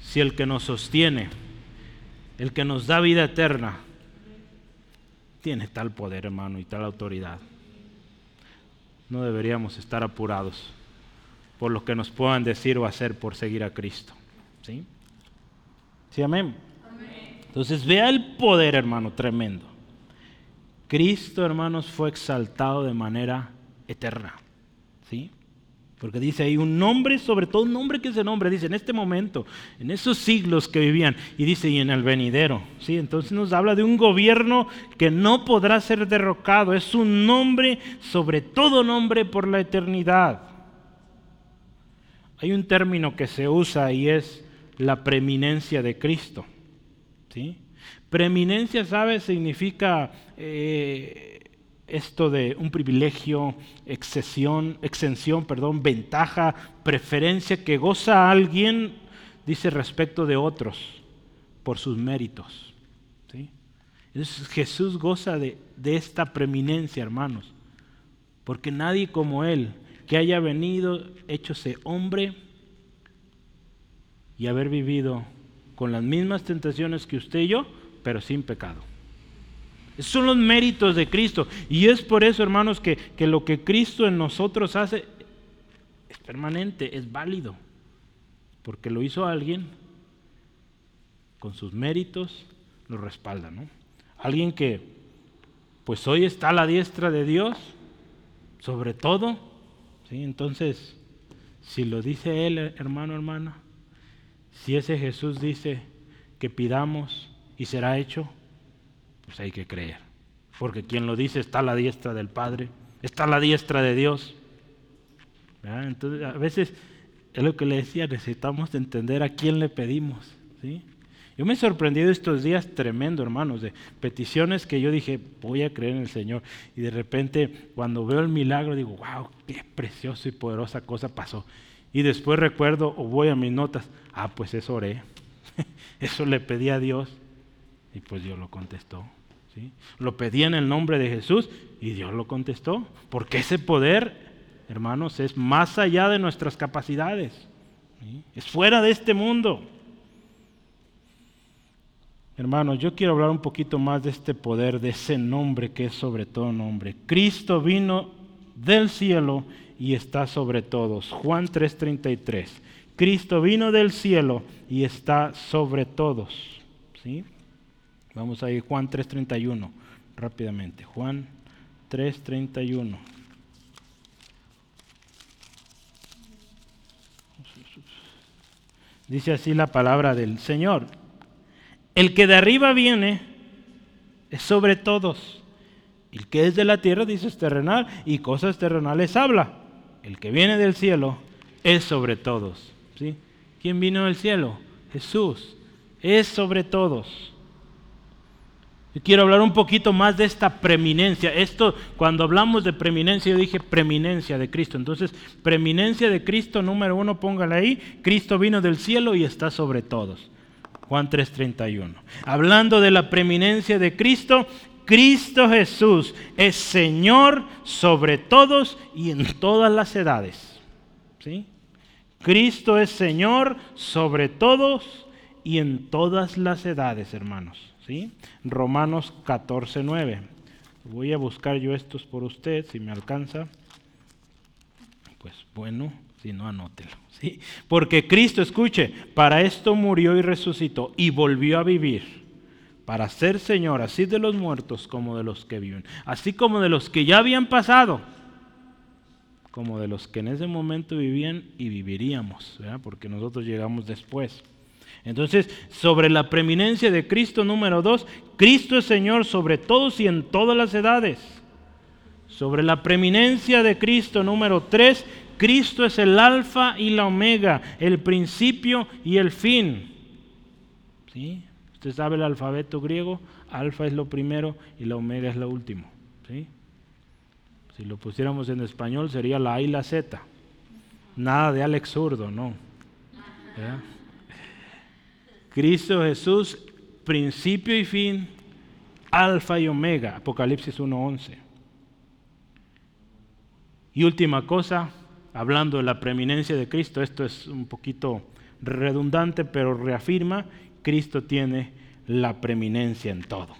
Si el que nos sostiene, el que nos da vida eterna, tiene tal poder, hermano, y tal autoridad. No deberíamos estar apurados por lo que nos puedan decir o hacer por seguir a Cristo. ¿Sí? ¿Sí, amén? amén. Entonces vea el poder, hermano, tremendo. Cristo, hermanos, fue exaltado de manera eterna. ¿Sí? Porque dice ahí un nombre, sobre todo un nombre que ese nombre, dice en este momento, en esos siglos que vivían, y dice y en el venidero. ¿sí? Entonces nos habla de un gobierno que no podrá ser derrocado, es un nombre sobre todo nombre por la eternidad. hay un término que se usa y es la preeminencia de Cristo. ¿sí? Preeminencia, ¿sabes? Significa eh, esto de un privilegio, exención, exención, perdón, ventaja, preferencia que goza alguien, dice respecto de otros, por sus méritos. Entonces Jesús goza de, esta preeminencia, hermanos, porque nadie como Él, que haya venido, hechose hombre y haber vivido con las mismas tentaciones que usted y yo, pero sin pecado. Son los méritos de Cristo. Y es por eso, hermanos, que, que lo que Cristo en nosotros hace es permanente, es válido. Porque lo hizo alguien con sus méritos, lo respalda, ¿no? Alguien que, pues hoy está a la diestra de Dios, sobre todo, ¿sí? Entonces, si lo dice Él, hermano, hermana, si ese Jesús dice que pidamos y será hecho, pues hay que creer. Porque quien lo dice está a la diestra del Padre, está a la diestra de Dios. Entonces, a veces es lo que le decía, necesitamos entender a quién le pedimos. ¿sí? Yo me he sorprendido estos días tremendo, hermanos, de peticiones que yo dije, voy a creer en el Señor. Y de repente, cuando veo el milagro, digo, wow, qué precioso y poderosa cosa pasó. Y después recuerdo o voy a mis notas, ah, pues eso oré, eso le pedí a Dios y pues Dios lo contestó. ¿sí? Lo pedí en el nombre de Jesús y Dios lo contestó, porque ese poder, hermanos, es más allá de nuestras capacidades, es fuera de este mundo. Hermanos, yo quiero hablar un poquito más de este poder, de ese nombre que es sobre todo nombre. Cristo vino del cielo y está sobre todos. Juan 3:33. Cristo vino del cielo y está sobre todos. ¿Sí? Vamos a ir Juan 3:31 rápidamente. Juan 3:31. Dice así la palabra del Señor. El que de arriba viene es sobre todos. El que es de la tierra dice es terrenal y cosas terrenales habla el que viene del cielo es sobre todos. ¿sí? ¿Quién vino del cielo? Jesús. Es sobre todos. Yo quiero hablar un poquito más de esta preeminencia. Esto, cuando hablamos de preeminencia, yo dije preeminencia de Cristo. Entonces, preeminencia de Cristo, número uno, póngala ahí. Cristo vino del cielo y está sobre todos. Juan 3:31. Hablando de la preeminencia de Cristo, Cristo Jesús es Señor sobre todos y en todas las edades. ¿Sí? Cristo es Señor sobre todos y en todas las edades, hermanos. ¿Sí? Romanos 14, 9. Voy a buscar yo estos por usted, si me alcanza. Pues bueno, si no, anótelo. ¿sí? Porque Cristo, escuche, para esto murió y resucitó y volvió a vivir para ser Señor así de los muertos como de los que viven, así como de los que ya habían pasado, como de los que en ese momento vivían y viviríamos, porque nosotros llegamos después. Entonces, sobre la preeminencia de Cristo número dos, Cristo es Señor sobre todos y en todas las edades. Sobre la preeminencia de Cristo número tres, Cristo es el alfa y la omega, el principio y el fin. ¿Sí? Usted sabe el alfabeto griego, alfa es lo primero y la omega es lo último. ¿sí? Si lo pusiéramos en español sería la A y la Z. Nada de Alex Zurdo, no. Cristo Jesús, principio y fin, alfa y omega, Apocalipsis 1.11. Y última cosa, hablando de la preeminencia de Cristo, esto es un poquito redundante, pero reafirma Cristo tiene la preeminencia en todo,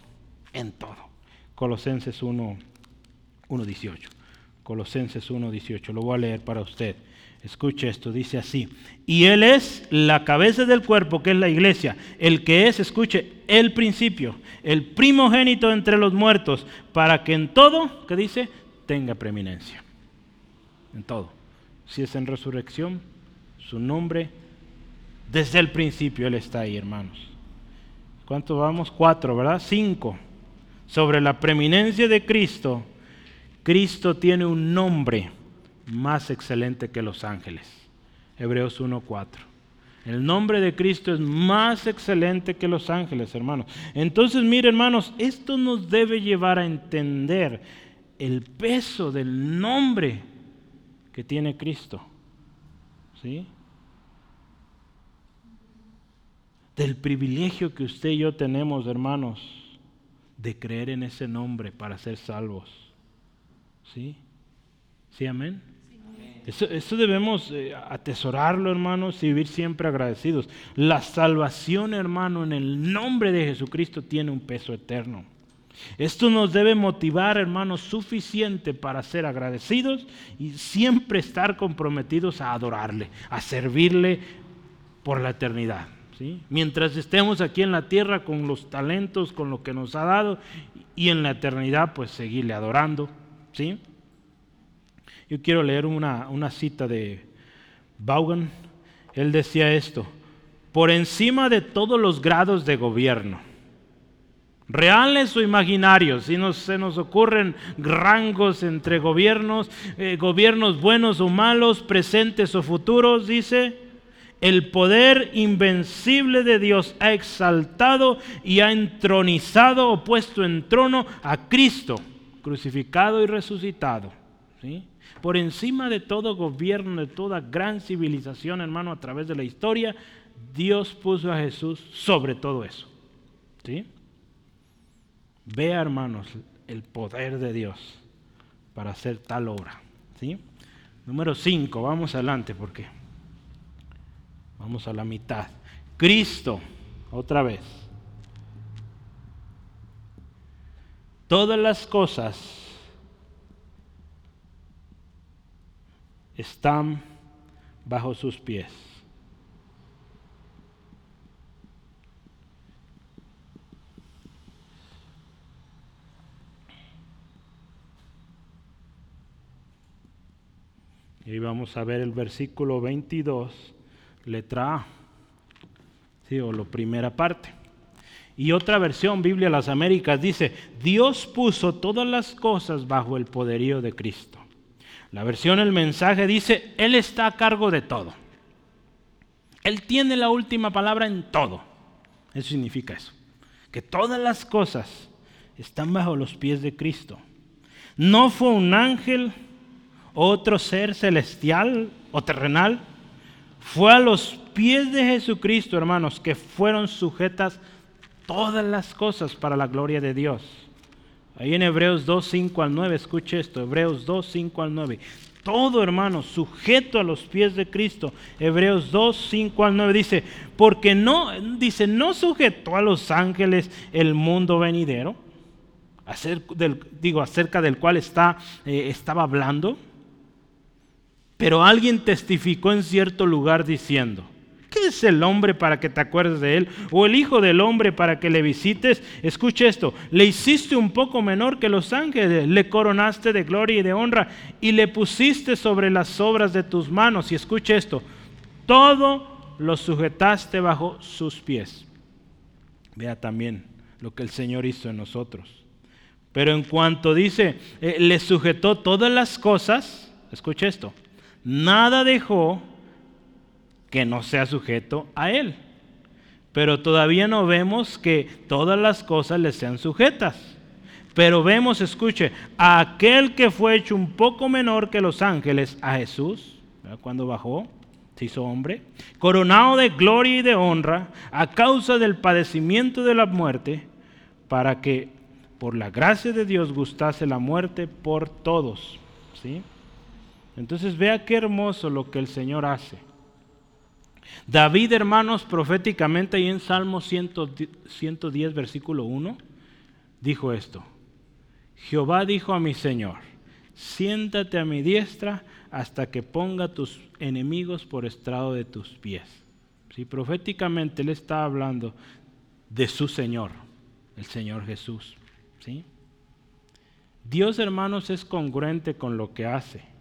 en todo. Colosenses 1, 1.18. Colosenses 1.18. Lo voy a leer para usted. Escuche esto, dice así. Y Él es la cabeza del cuerpo, que es la iglesia. El que es, escuche, el principio, el primogénito entre los muertos, para que en todo, ¿qué dice? Tenga preeminencia. En todo. Si es en resurrección, su nombre desde el principio Él está ahí, hermanos. ¿Cuántos vamos? Cuatro, ¿verdad? Cinco. Sobre la preeminencia de Cristo, Cristo tiene un nombre más excelente que los ángeles. Hebreos 1.4. El nombre de Cristo es más excelente que los ángeles, hermanos. Entonces, mire, hermanos, esto nos debe llevar a entender el peso del nombre que tiene Cristo. ¿Sí? Del privilegio que usted y yo tenemos, hermanos, de creer en ese nombre para ser salvos. ¿Sí? ¿Sí, amén? Eso, debemos eh, atesorarlo, hermanos, y vivir siempre agradecidos. La salvación, hermano, en el nombre de Jesucristo tiene un peso eterno. Esto nos debe motivar, hermanos, suficiente para ser agradecidos y siempre estar comprometidos a adorarle, a servirle por la eternidad. ¿sí? Mientras estemos aquí en la tierra con los talentos, con lo que nos ha dado, y en la eternidad, pues seguirle adorando. ¿sí? Yo quiero leer una, cita de Vaughan. Él decía esto, por encima de todos los grados de gobierno, reales o imaginarios, si nos, se nos ocurren rangos entre gobiernos, eh, gobiernos buenos o malos, presentes o futuros, dice, el poder invencible de Dios ha exaltado y ha entronizado o puesto en trono a Cristo, crucificado y resucitado. ¿sí? Por encima de todo gobierno, de toda gran civilización, hermano, a través de la historia, Dios puso a Jesús sobre todo eso. ¿Sí? Vea, hermanos, el poder de Dios para hacer tal obra. ¿Sí? Número 5, vamos adelante porque vamos a la mitad. Cristo, otra vez. Todas las cosas están bajo sus pies. Y vamos a ver el versículo 22, letra A, ¿sí? o la primera parte. Y otra versión, Biblia de las Américas, dice, Dios puso todas las cosas bajo el poderío de Cristo. La versión El mensaje dice, Él está a cargo de todo. Él tiene la última palabra en todo. Eso significa eso. Que todas las cosas están bajo los pies de Cristo. No fue un ángel, otro ser celestial o terrenal. Fue a los pies de Jesucristo, hermanos, que fueron sujetas todas las cosas para la gloria de Dios. Ahí en Hebreos 2, 5 al 9, escuche esto, Hebreos 2, 5 al 9. Todo hermano, sujeto a los pies de Cristo. Hebreos 2, 5 al 9 dice, porque no, dice, no sujetó a los ángeles el mundo venidero, del, digo, acerca del cual está, eh, estaba hablando. Pero alguien testificó en cierto lugar diciendo, ¿Qué es el hombre para que te acuerdes de él? ¿O el hijo del hombre para que le visites? Escuche esto, le hiciste un poco menor que los ángeles, le coronaste de gloria y de honra y le pusiste sobre las obras de tus manos. Y escuche esto, todo lo sujetaste bajo sus pies. Vea también lo que el Señor hizo en nosotros. Pero en cuanto dice, eh, le sujetó todas las cosas, escuche esto, nada dejó que no sea sujeto a Él. Pero todavía no vemos que todas las cosas le sean sujetas. Pero vemos, escuche, a aquel que fue hecho un poco menor que los ángeles, a Jesús, cuando bajó, se hizo hombre, coronado de gloria y de honra a causa del padecimiento de la muerte, para que por la gracia de Dios gustase la muerte por todos. ¿sí? Entonces vea qué hermoso lo que el Señor hace. David, hermanos, proféticamente ahí en Salmo 110, versículo 1, dijo esto. Jehová dijo a mi Señor, siéntate a mi diestra hasta que ponga tus enemigos por estrado de tus pies. Si proféticamente él está hablando de su Señor, el Señor Jesús. ¿sí? Dios, hermanos, es congruente con lo que hace.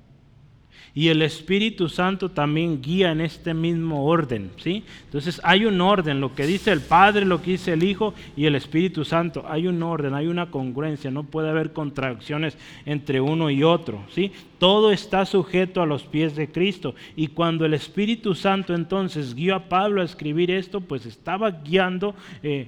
Y el Espíritu Santo también guía en este mismo orden, ¿sí? Entonces hay un orden, lo que dice el Padre, lo que dice el Hijo y el Espíritu Santo, hay un orden, hay una congruencia, no puede haber contradicciones entre uno y otro, ¿sí? Todo está sujeto a los pies de Cristo. Y cuando el Espíritu Santo entonces guió a Pablo a escribir esto, pues estaba guiando... Eh,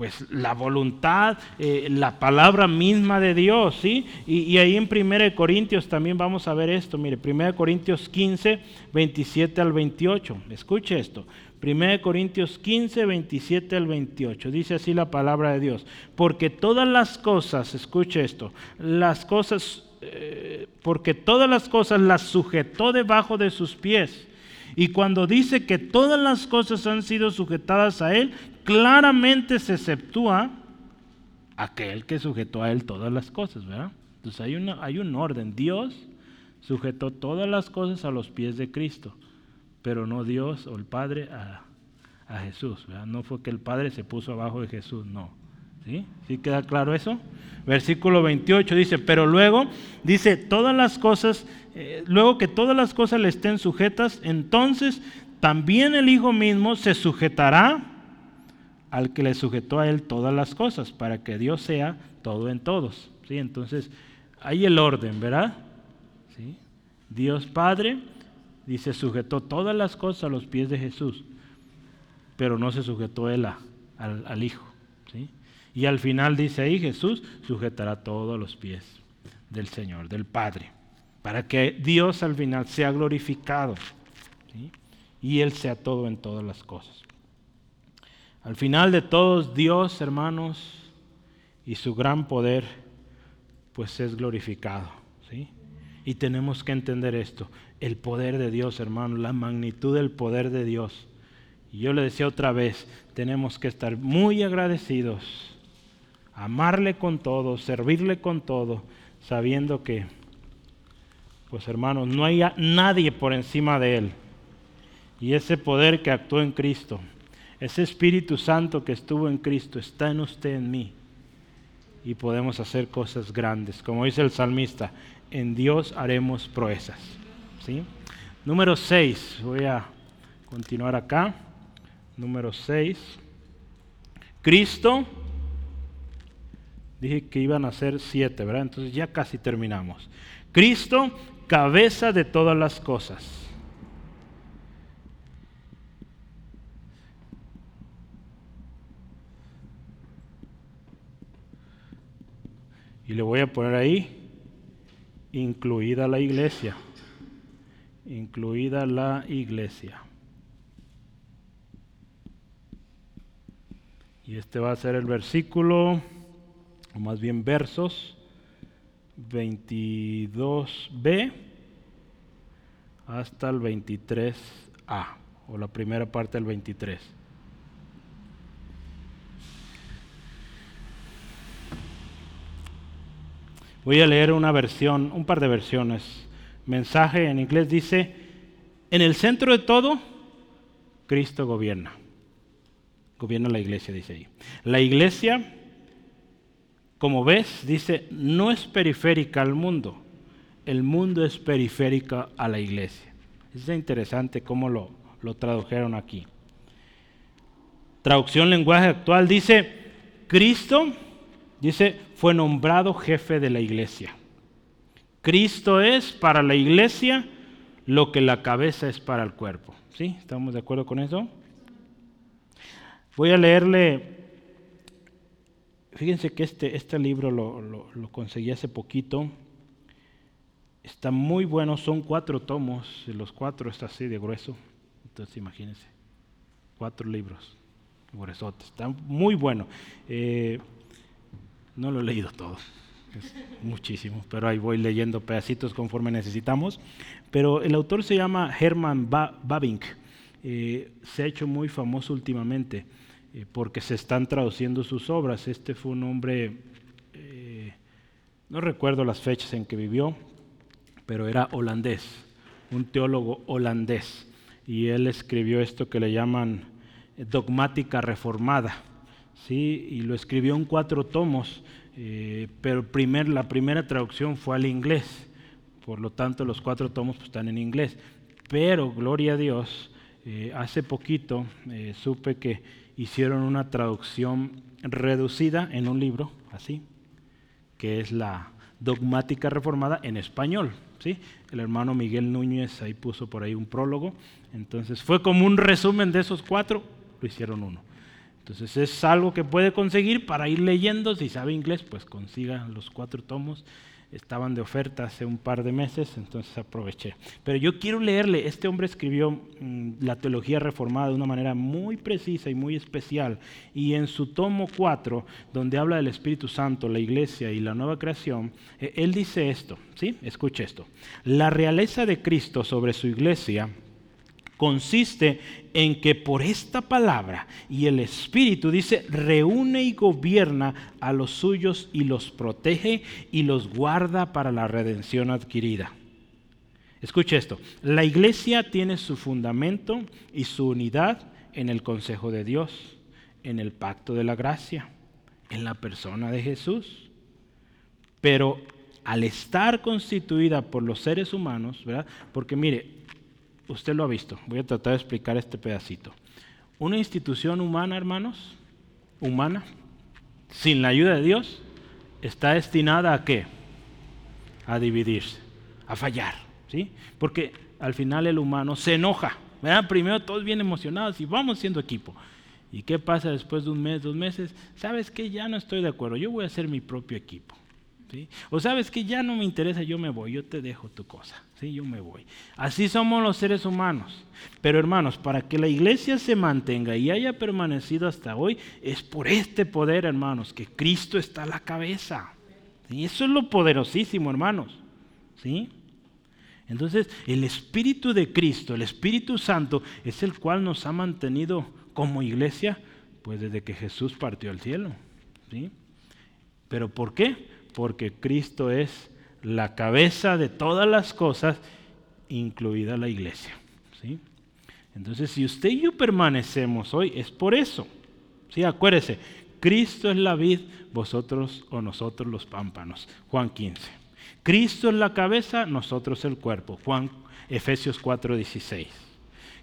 pues la voluntad, eh, la palabra misma de Dios, ¿sí? Y, ahí en 1 Corintios también vamos a ver esto, mire, 1 Corintios 15, 27 al 28, escuche esto, 1 Corintios 15, 27 al 28, dice así la palabra de Dios, porque todas las cosas, escuche esto, las cosas, eh, porque todas las cosas las sujetó debajo de sus pies. Y cuando dice que todas las cosas han sido sujetadas a Él, claramente se exceptúa aquel que sujetó a él todas las cosas, ¿verdad? Entonces hay, hay un orden. Dios sujetó todas las cosas a los pies de Cristo, pero no Dios o el Padre a, Jesús, ¿verdad? No fue que el Padre se puso abajo de Jesús, no. ¿Sí? ¿Sí queda claro eso? Versículo 28 dice, pero luego dice, todas las cosas, eh, luego que todas las cosas le estén sujetas, entonces también el Hijo mismo se sujetará al que le sujetó a él todas las cosas, para que Dios sea todo en todos. ¿sí? Entonces, hay el orden, ¿verdad? ¿Sí? Dios Padre, dice, sujetó todas las cosas a los pies de Jesús, pero no se sujetó él al, al, Hijo. ¿sí? Y al final dice ahí, Jesús sujetará todo a los pies del Señor, del Padre, para que Dios al final sea glorificado y Él sea todo en todas las cosas. Al final de todos, Dios, hermanos, y su gran poder, pues es glorificado. ¿sí? Y tenemos que entender esto, el poder de Dios, hermanos, la magnitud del poder de Dios. Y yo le decía otra vez, tenemos que estar muy agradecidos, amarle con todo, servirle con todo, sabiendo que, pues hermanos, no hay nadie por encima de Él. Y ese poder que actuó en Cristo ese Espíritu Santo que estuvo en Cristo está en usted, en mí. Y podemos hacer cosas grandes. Como dice el salmista, en Dios haremos proezas. ¿sí? Número 6, voy a continuar acá. Número 6. Cristo, dije que iban a ser siete, ¿verdad? Entonces ya casi terminamos. Cristo, cabeza de todas las cosas. Y le voy a poner ahí, incluida la iglesia. Incluida la iglesia. Y este va a ser el versículo, o más bien versos 22b hasta el 23a, o la primera parte del 23. Voy a leer una versión, un par de versiones. Mensaje en inglés dice, en el centro de todo, Cristo gobierna. Gobierna la iglesia, dice ahí. La iglesia, como ves, dice, no es periférica al mundo. El mundo es periférica a la iglesia. Es interesante cómo lo, lo tradujeron aquí. Traducción lenguaje actual dice, Cristo Dice, fue nombrado jefe de la iglesia. Cristo es para la iglesia lo que la cabeza es para el cuerpo. ¿Sí? ¿Estamos de acuerdo con eso? Voy a leerle, fíjense que este, este libro lo, lo conseguí hace poquito. Está muy bueno, son cuatro tomos, los cuatro está así de grueso. Entonces imagínense, cuatro libros gruesotes, está muy bueno. Eh, no lo he leído todo, es muchísimo, pero ahí voy leyendo pedacitos conforme necesitamos. Pero el autor se llama Herman Babink. Eh, se ha hecho muy famoso últimamente eh, porque se están traduciendo sus obras. Este fue un hombre, eh, no recuerdo las fechas en que vivió, pero era holandés, un teólogo holandés. Y él escribió esto que le llaman dogmática reformada ¿sí? y lo escribió en cuatro tomos, eh, pero la primera traducción fue al inglés, por lo tanto los cuatro tomos pues, están en inglés. Pero, gloria a Dios, eh, hace poquito eh, supe que hicieron una traducción reducida en un libro, así, que es la dogmática reformada en español. ¿sí? El hermano Miguel Núñez ahí puso por ahí un prólogo. Entonces fue como un resumen de esos cuatro, lo hicieron uno. Entonces es algo que puede conseguir para ir leyendo. Si sabe inglés, pues consiga los cuatro tomos estaban de oferta hace un par de meses, entonces aproveché. Pero yo quiero leerle, este hombre escribió mm, la teología reformada de una manera muy precisa y muy especial, y en su tomo 4, donde habla del Espíritu Santo, la iglesia y la nueva creación, eh, él dice esto, ¿sí? Escuche esto. La realeza de Cristo sobre su iglesia consiste en que por esta palabra y el Espíritu, dice, reúne y gobierna a los suyos y los protege y los guarda para la redención adquirida. Escuche esto, la iglesia tiene su fundamento y su unidad en el consejo de Dios, en el pacto de la gracia, en la persona de Jesús. Pero al estar constituida por los seres humanos, ¿verdad? Porque mire, usted lo ha visto, voy a tratar de explicar este pedacito. Una institución humana, hermanos, humana, sin la ayuda de Dios, está destinada a qué? A dividirse, a fallar, ¿sí? Porque al final el humano se enoja, ¿verdad? Primero todos bien emocionados y vamos siendo equipo. ¿Y qué pasa después de un mes, dos meses? ¿Sabes qué? Ya no estoy de acuerdo, yo voy a hacer mi propio equipo. O sabes que ya no me interesa, yo me voy, yo te dejo tu cosa, ¿sí? yo me voy. Así somos los seres humanos. Pero hermanos, para que la iglesia se mantenga y haya permanecido hasta hoy, es por este poder, hermanos, que Cristo está a la cabeza. Y Eso es lo poderosísimo, hermanos. ¿Sí? Entonces, el Espíritu de Cristo, el Espíritu Santo, es el cual nos ha mantenido como iglesia, pues desde que Jesús partió al cielo. ¿Sí? ¿Pero por qué? Porque Cristo es la cabeza de todas las cosas, incluida la iglesia. ¿sí? Entonces, si usted y yo permanecemos hoy, es por eso. ¿sí? Acuérdese, Cristo es la vid, vosotros o nosotros los pámpanos. Juan 15. Cristo es la cabeza, nosotros el cuerpo. Juan Efesios 4:16.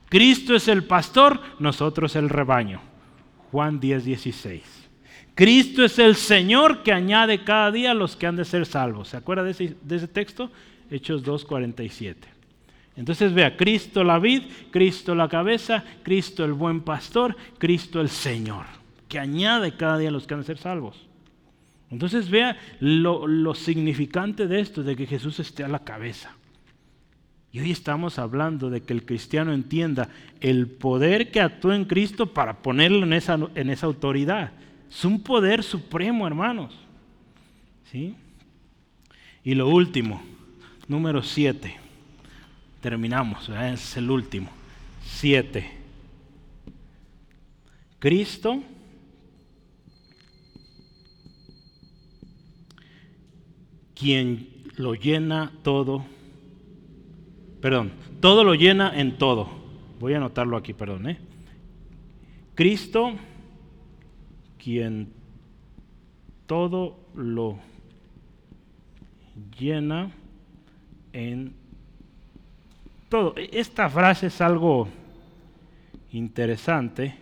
Cristo es el pastor, nosotros el rebaño. Juan 10:16. Cristo es el Señor que añade cada día a los que han de ser salvos. ¿Se acuerda de ese, texto? Hechos 2.47. Entonces vea, Cristo la vid, Cristo la cabeza, Cristo el buen pastor, Cristo el Señor, que añade cada día a los que han de ser salvos. Entonces vea lo, significante de esto, de que Jesús esté a la cabeza. Y hoy estamos hablando de que el cristiano entienda el poder que actúa en Cristo para ponerlo en esa autoridad. Es un poder supremo, hermanos. ¿Sí? Y lo último, número siete. Terminamos, es el último. Siete. Cristo quien lo llena todo. Perdón, todo lo llena en todo. Voy a anotarlo aquí, perdón. ¿eh? Cristo quien todo lo llena en todo. E, esta frase es algo interesante.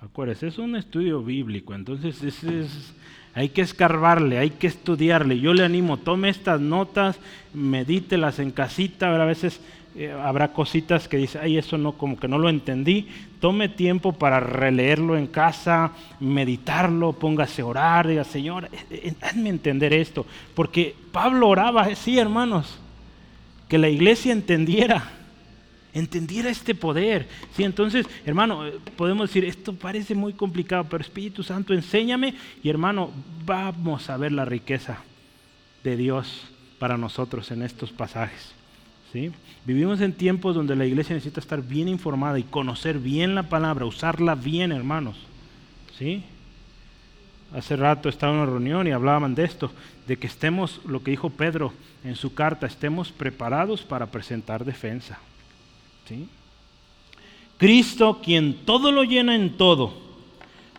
Acuérdense, es un estudio bíblico, entonces es, hay que escarbarle, hay que estudiarle. Yo le animo, tome estas notas, medítelas en casita, a veces eh, habrá cositas que dice, ay, eso no, como que no lo entendí. Tome tiempo para releerlo en casa, meditarlo, póngase a orar, diga, Señor, eh, eh, hazme entender esto. Porque Pablo oraba, sí, hermanos, que la iglesia entendiera, entendiera este poder. Sí, entonces, hermano, podemos decir, esto parece muy complicado, pero Espíritu Santo, enséñame. Y hermano, vamos a ver la riqueza de Dios para nosotros en estos pasajes. Vivimos en tiempos donde la iglesia necesita estar bien informada y conocer bien la palabra, usarla bien, hermanos. ¿Sí? Hace rato estaba en una reunión y hablaban de esto, de que estemos, lo que dijo Pedro en su carta, estemos preparados para presentar defensa. ¿Sí? Cristo, quien todo lo llena en todo.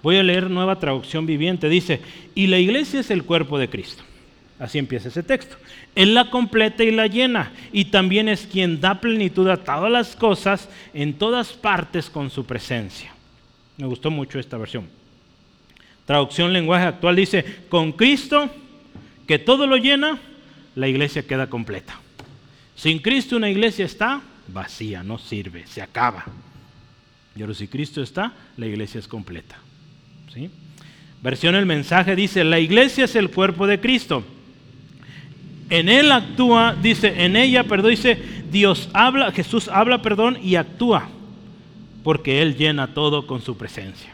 Voy a leer nueva traducción viviente. Dice, y la iglesia es el cuerpo de Cristo. Así empieza ese texto. Él la completa y la llena. Y también es quien da plenitud a todas las cosas en todas partes con su presencia. Me gustó mucho esta versión. Traducción lenguaje actual dice, con Cristo, que todo lo llena, la iglesia queda completa. Sin Cristo una iglesia está vacía, no sirve, se acaba. Pero si Cristo está, la iglesia es completa. ¿Sí? Versión el mensaje dice, la iglesia es el cuerpo de Cristo. En él actúa, dice, en ella, perdón, dice, Dios habla, Jesús habla, perdón, y actúa, porque Él llena todo con su presencia.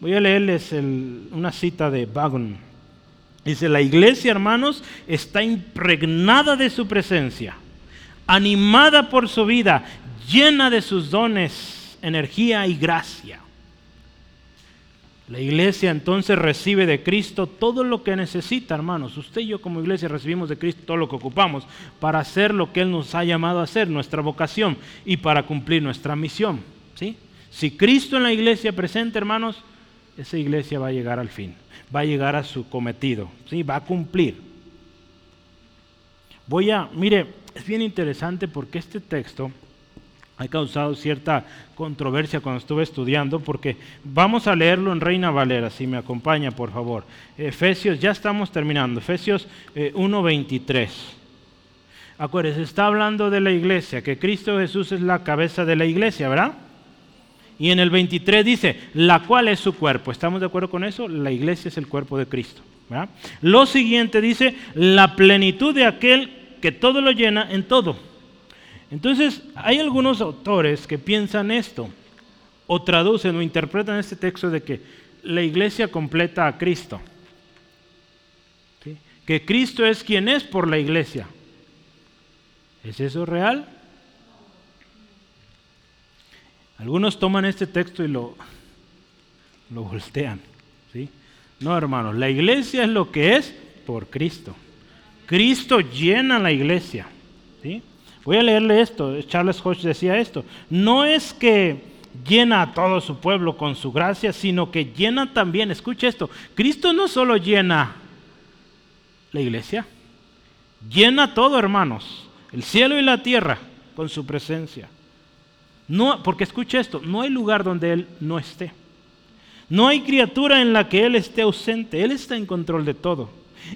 Voy a leerles una cita de Bagon. Dice, la iglesia, hermanos, está impregnada de su presencia, animada por su vida, llena de sus dones, energía y gracia. La iglesia entonces recibe de Cristo todo lo que necesita, hermanos. Usted y yo como iglesia recibimos de Cristo todo lo que ocupamos para hacer lo que Él nos ha llamado a hacer, nuestra vocación, y para cumplir nuestra misión. ¿sí? Si Cristo en la iglesia presente, hermanos, esa iglesia va a llegar al fin, va a llegar a su cometido, ¿sí? va a cumplir. Voy a, mire, es bien interesante porque este texto ha causado cierta controversia cuando estuve estudiando, porque vamos a leerlo en Reina Valera, si me acompaña, por favor. Efesios, ya estamos terminando, Efesios 1.23. Eh, Acuérdense, está hablando de la iglesia, que Cristo Jesús es la cabeza de la iglesia, ¿verdad? Y en el 23 dice, la cual es su cuerpo. ¿Estamos de acuerdo con eso? La iglesia es el cuerpo de Cristo. ¿verdad? Lo siguiente dice, la plenitud de aquel que todo lo llena en todo. Entonces, hay algunos autores que piensan esto, o traducen o interpretan este texto de que la iglesia completa a Cristo. Que Cristo es quien es por la iglesia. ¿Es eso real? Algunos toman este texto y lo, lo voltean. ¿sí? No, hermanos, la iglesia es lo que es por Cristo. Cristo llena la iglesia. ¿sí? Voy a leerle esto. Charles Hodge decía esto. No es que llena a todo su pueblo con su gracia, sino que llena también, escuche esto, Cristo no solo llena la iglesia, llena todo, hermanos, el cielo y la tierra con su presencia. No, porque escuche esto, no hay lugar donde Él no esté. No hay criatura en la que Él esté ausente. Él está en control de todo.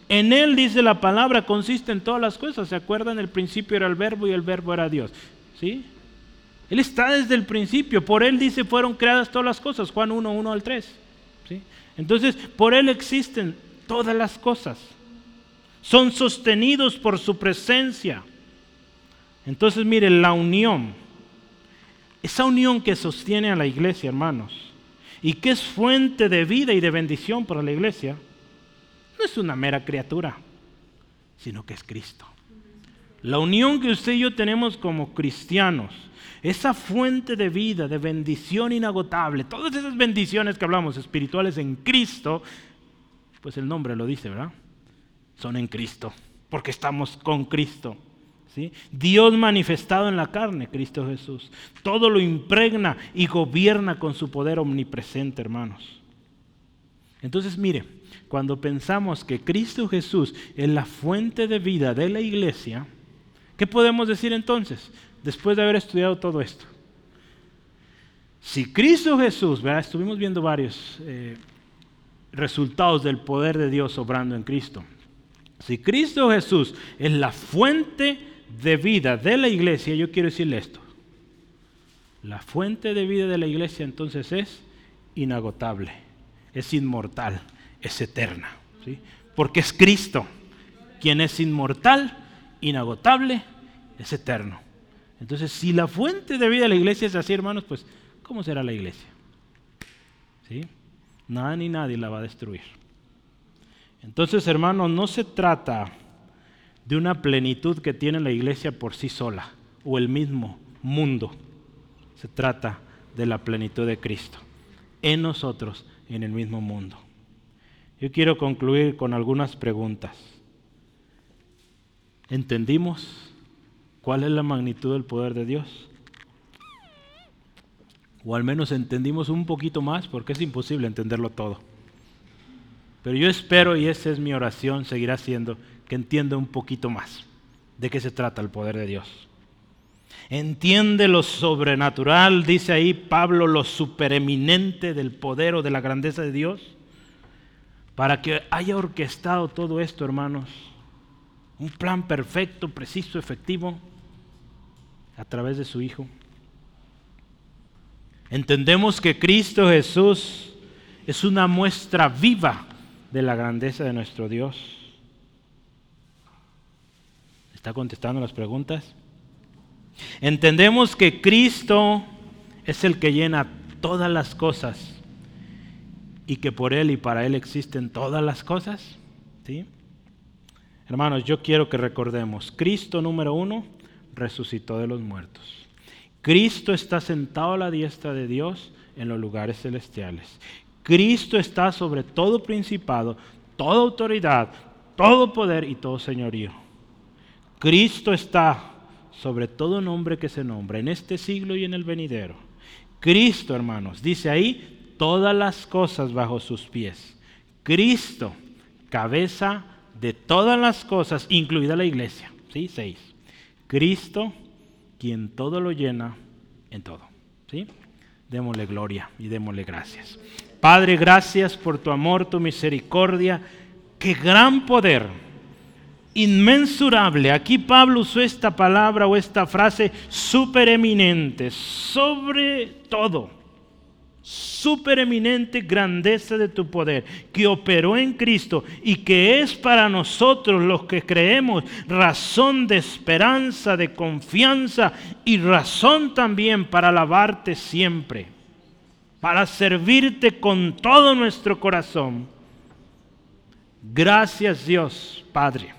En Él, dice la palabra, consiste en todas las cosas. ¿Se acuerdan? El principio era el verbo y el verbo era Dios. ¿Sí? Él está desde el principio. Por Él, dice, fueron creadas todas las cosas. Juan 1, 1 al 3. ¿Sí? Entonces, por Él existen todas las cosas. Son sostenidos por su presencia. Entonces, miren, la unión. Esa unión que sostiene a la iglesia, hermanos. Y que es fuente de vida y de bendición para la iglesia no es una mera criatura, sino que es Cristo. La unión que usted y yo tenemos como cristianos, esa fuente de vida, de bendición inagotable, todas esas bendiciones que hablamos espirituales en Cristo, pues el nombre lo dice, ¿verdad? Son en Cristo, porque estamos con Cristo. ¿sí? Dios manifestado en la carne, Cristo Jesús. Todo lo impregna y gobierna con su poder omnipresente, hermanos. Entonces, mire, cuando pensamos que Cristo Jesús es la fuente de vida de la iglesia, ¿qué podemos decir entonces después de haber estudiado todo esto? Si Cristo Jesús, ¿verdad? estuvimos viendo varios eh, resultados del poder de Dios obrando en Cristo. Si Cristo Jesús es la fuente de vida de la iglesia, yo quiero decirle esto. La fuente de vida de la iglesia entonces es inagotable, es inmortal, es eterna. ¿sí? Porque es Cristo, quien es inmortal, inagotable, es eterno. Entonces, si la fuente de vida de la iglesia es así, hermanos, pues, ¿cómo será la iglesia? ¿Sí? Nada ni nadie la va a destruir. Entonces, hermanos, no se trata de una plenitud que tiene la iglesia por sí sola o el mismo mundo. Se trata de la plenitud de Cristo en nosotros, en el mismo mundo. Yo quiero concluir con algunas preguntas. ¿Entendimos cuál es la magnitud del poder de Dios? O al menos entendimos un poquito más porque es imposible entenderlo todo. Pero yo espero, y esa es mi oración, seguirá siendo, que entienda un poquito más de qué se trata el poder de Dios. Entiende lo sobrenatural, dice ahí Pablo, lo supereminente del poder o de la grandeza de Dios, para que haya orquestado todo esto, hermanos. Un plan perfecto, preciso, efectivo, a través de su Hijo. Entendemos que Cristo Jesús es una muestra viva de la grandeza de nuestro Dios. ¿Está contestando las preguntas? Entendemos que Cristo es el que llena todas las cosas y que por Él y para Él existen todas las cosas. ¿Sí? Hermanos, yo quiero que recordemos, Cristo número uno resucitó de los muertos. Cristo está sentado a la diestra de Dios en los lugares celestiales. Cristo está sobre todo principado, toda autoridad, todo poder y todo señorío. Cristo está sobre todo nombre que se nombra en este siglo y en el venidero. Cristo, hermanos, dice ahí, todas las cosas bajo sus pies. Cristo, cabeza de todas las cosas, incluida la iglesia. ¿Sí? Seis. Cristo, quien todo lo llena en todo. ¿Sí? Démosle gloria y démosle gracias. Padre, gracias por tu amor, tu misericordia. Qué gran poder, inmensurable. Aquí Pablo usó esta palabra o esta frase supereminente, sobre todo. Supereminente grandeza de tu poder que operó en Cristo y que es para nosotros los que creemos razón de esperanza, de confianza y razón también para alabarte siempre para servirte con todo nuestro corazón. Gracias Dios, Padre,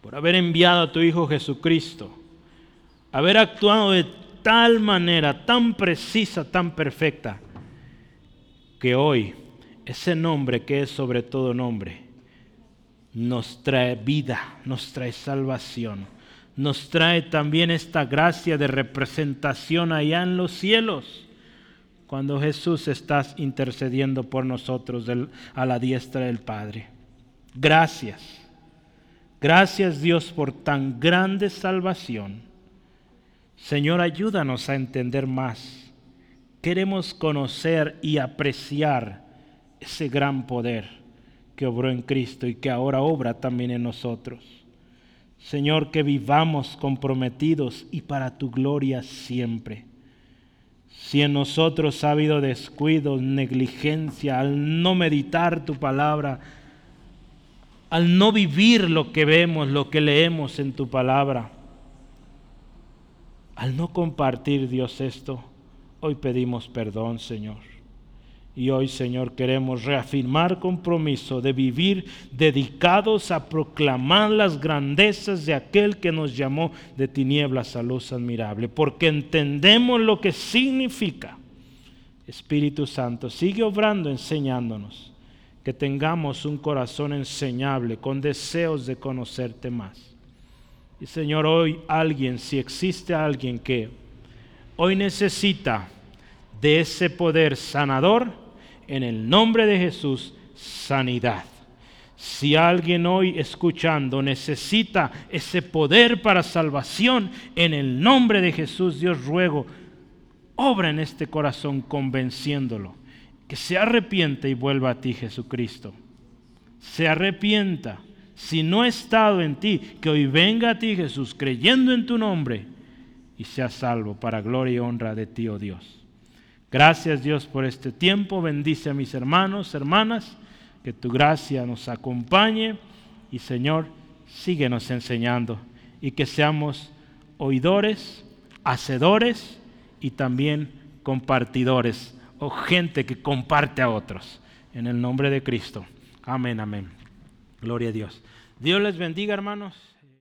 por haber enviado a tu Hijo Jesucristo, haber actuado de tal manera, tan precisa, tan perfecta, que hoy ese nombre que es sobre todo nombre, nos trae vida, nos trae salvación, nos trae también esta gracia de representación allá en los cielos cuando Jesús estás intercediendo por nosotros a la diestra del Padre. Gracias. Gracias Dios por tan grande salvación. Señor, ayúdanos a entender más. Queremos conocer y apreciar ese gran poder que obró en Cristo y que ahora obra también en nosotros. Señor, que vivamos comprometidos y para tu gloria siempre. Si en nosotros ha habido descuido, negligencia, al no meditar tu palabra, al no vivir lo que vemos, lo que leemos en tu palabra, al no compartir, Dios, esto, hoy pedimos perdón, Señor. Y hoy, Señor, queremos reafirmar compromiso de vivir dedicados a proclamar las grandezas de aquel que nos llamó de tinieblas a luz admirable, porque entendemos lo que significa. Espíritu Santo, sigue obrando, enseñándonos, que tengamos un corazón enseñable, con deseos de conocerte más. Y Señor, hoy alguien, si existe alguien que hoy necesita de ese poder sanador, en el nombre de Jesús sanidad. Si alguien hoy escuchando necesita ese poder para salvación, en el nombre de Jesús Dios ruego, obra en este corazón convenciéndolo, que se arrepienta y vuelva a ti Jesucristo. Se arrepienta. Si no ha estado en ti, que hoy venga a ti Jesús creyendo en tu nombre y sea salvo para gloria y honra de ti, oh Dios. Gracias Dios por este tiempo. Bendice a mis hermanos, hermanas. Que tu gracia nos acompañe. Y Señor, síguenos enseñando. Y que seamos oidores, hacedores y también compartidores. O gente que comparte a otros. En el nombre de Cristo. Amén, amén. Gloria a Dios. Dios les bendiga, hermanos.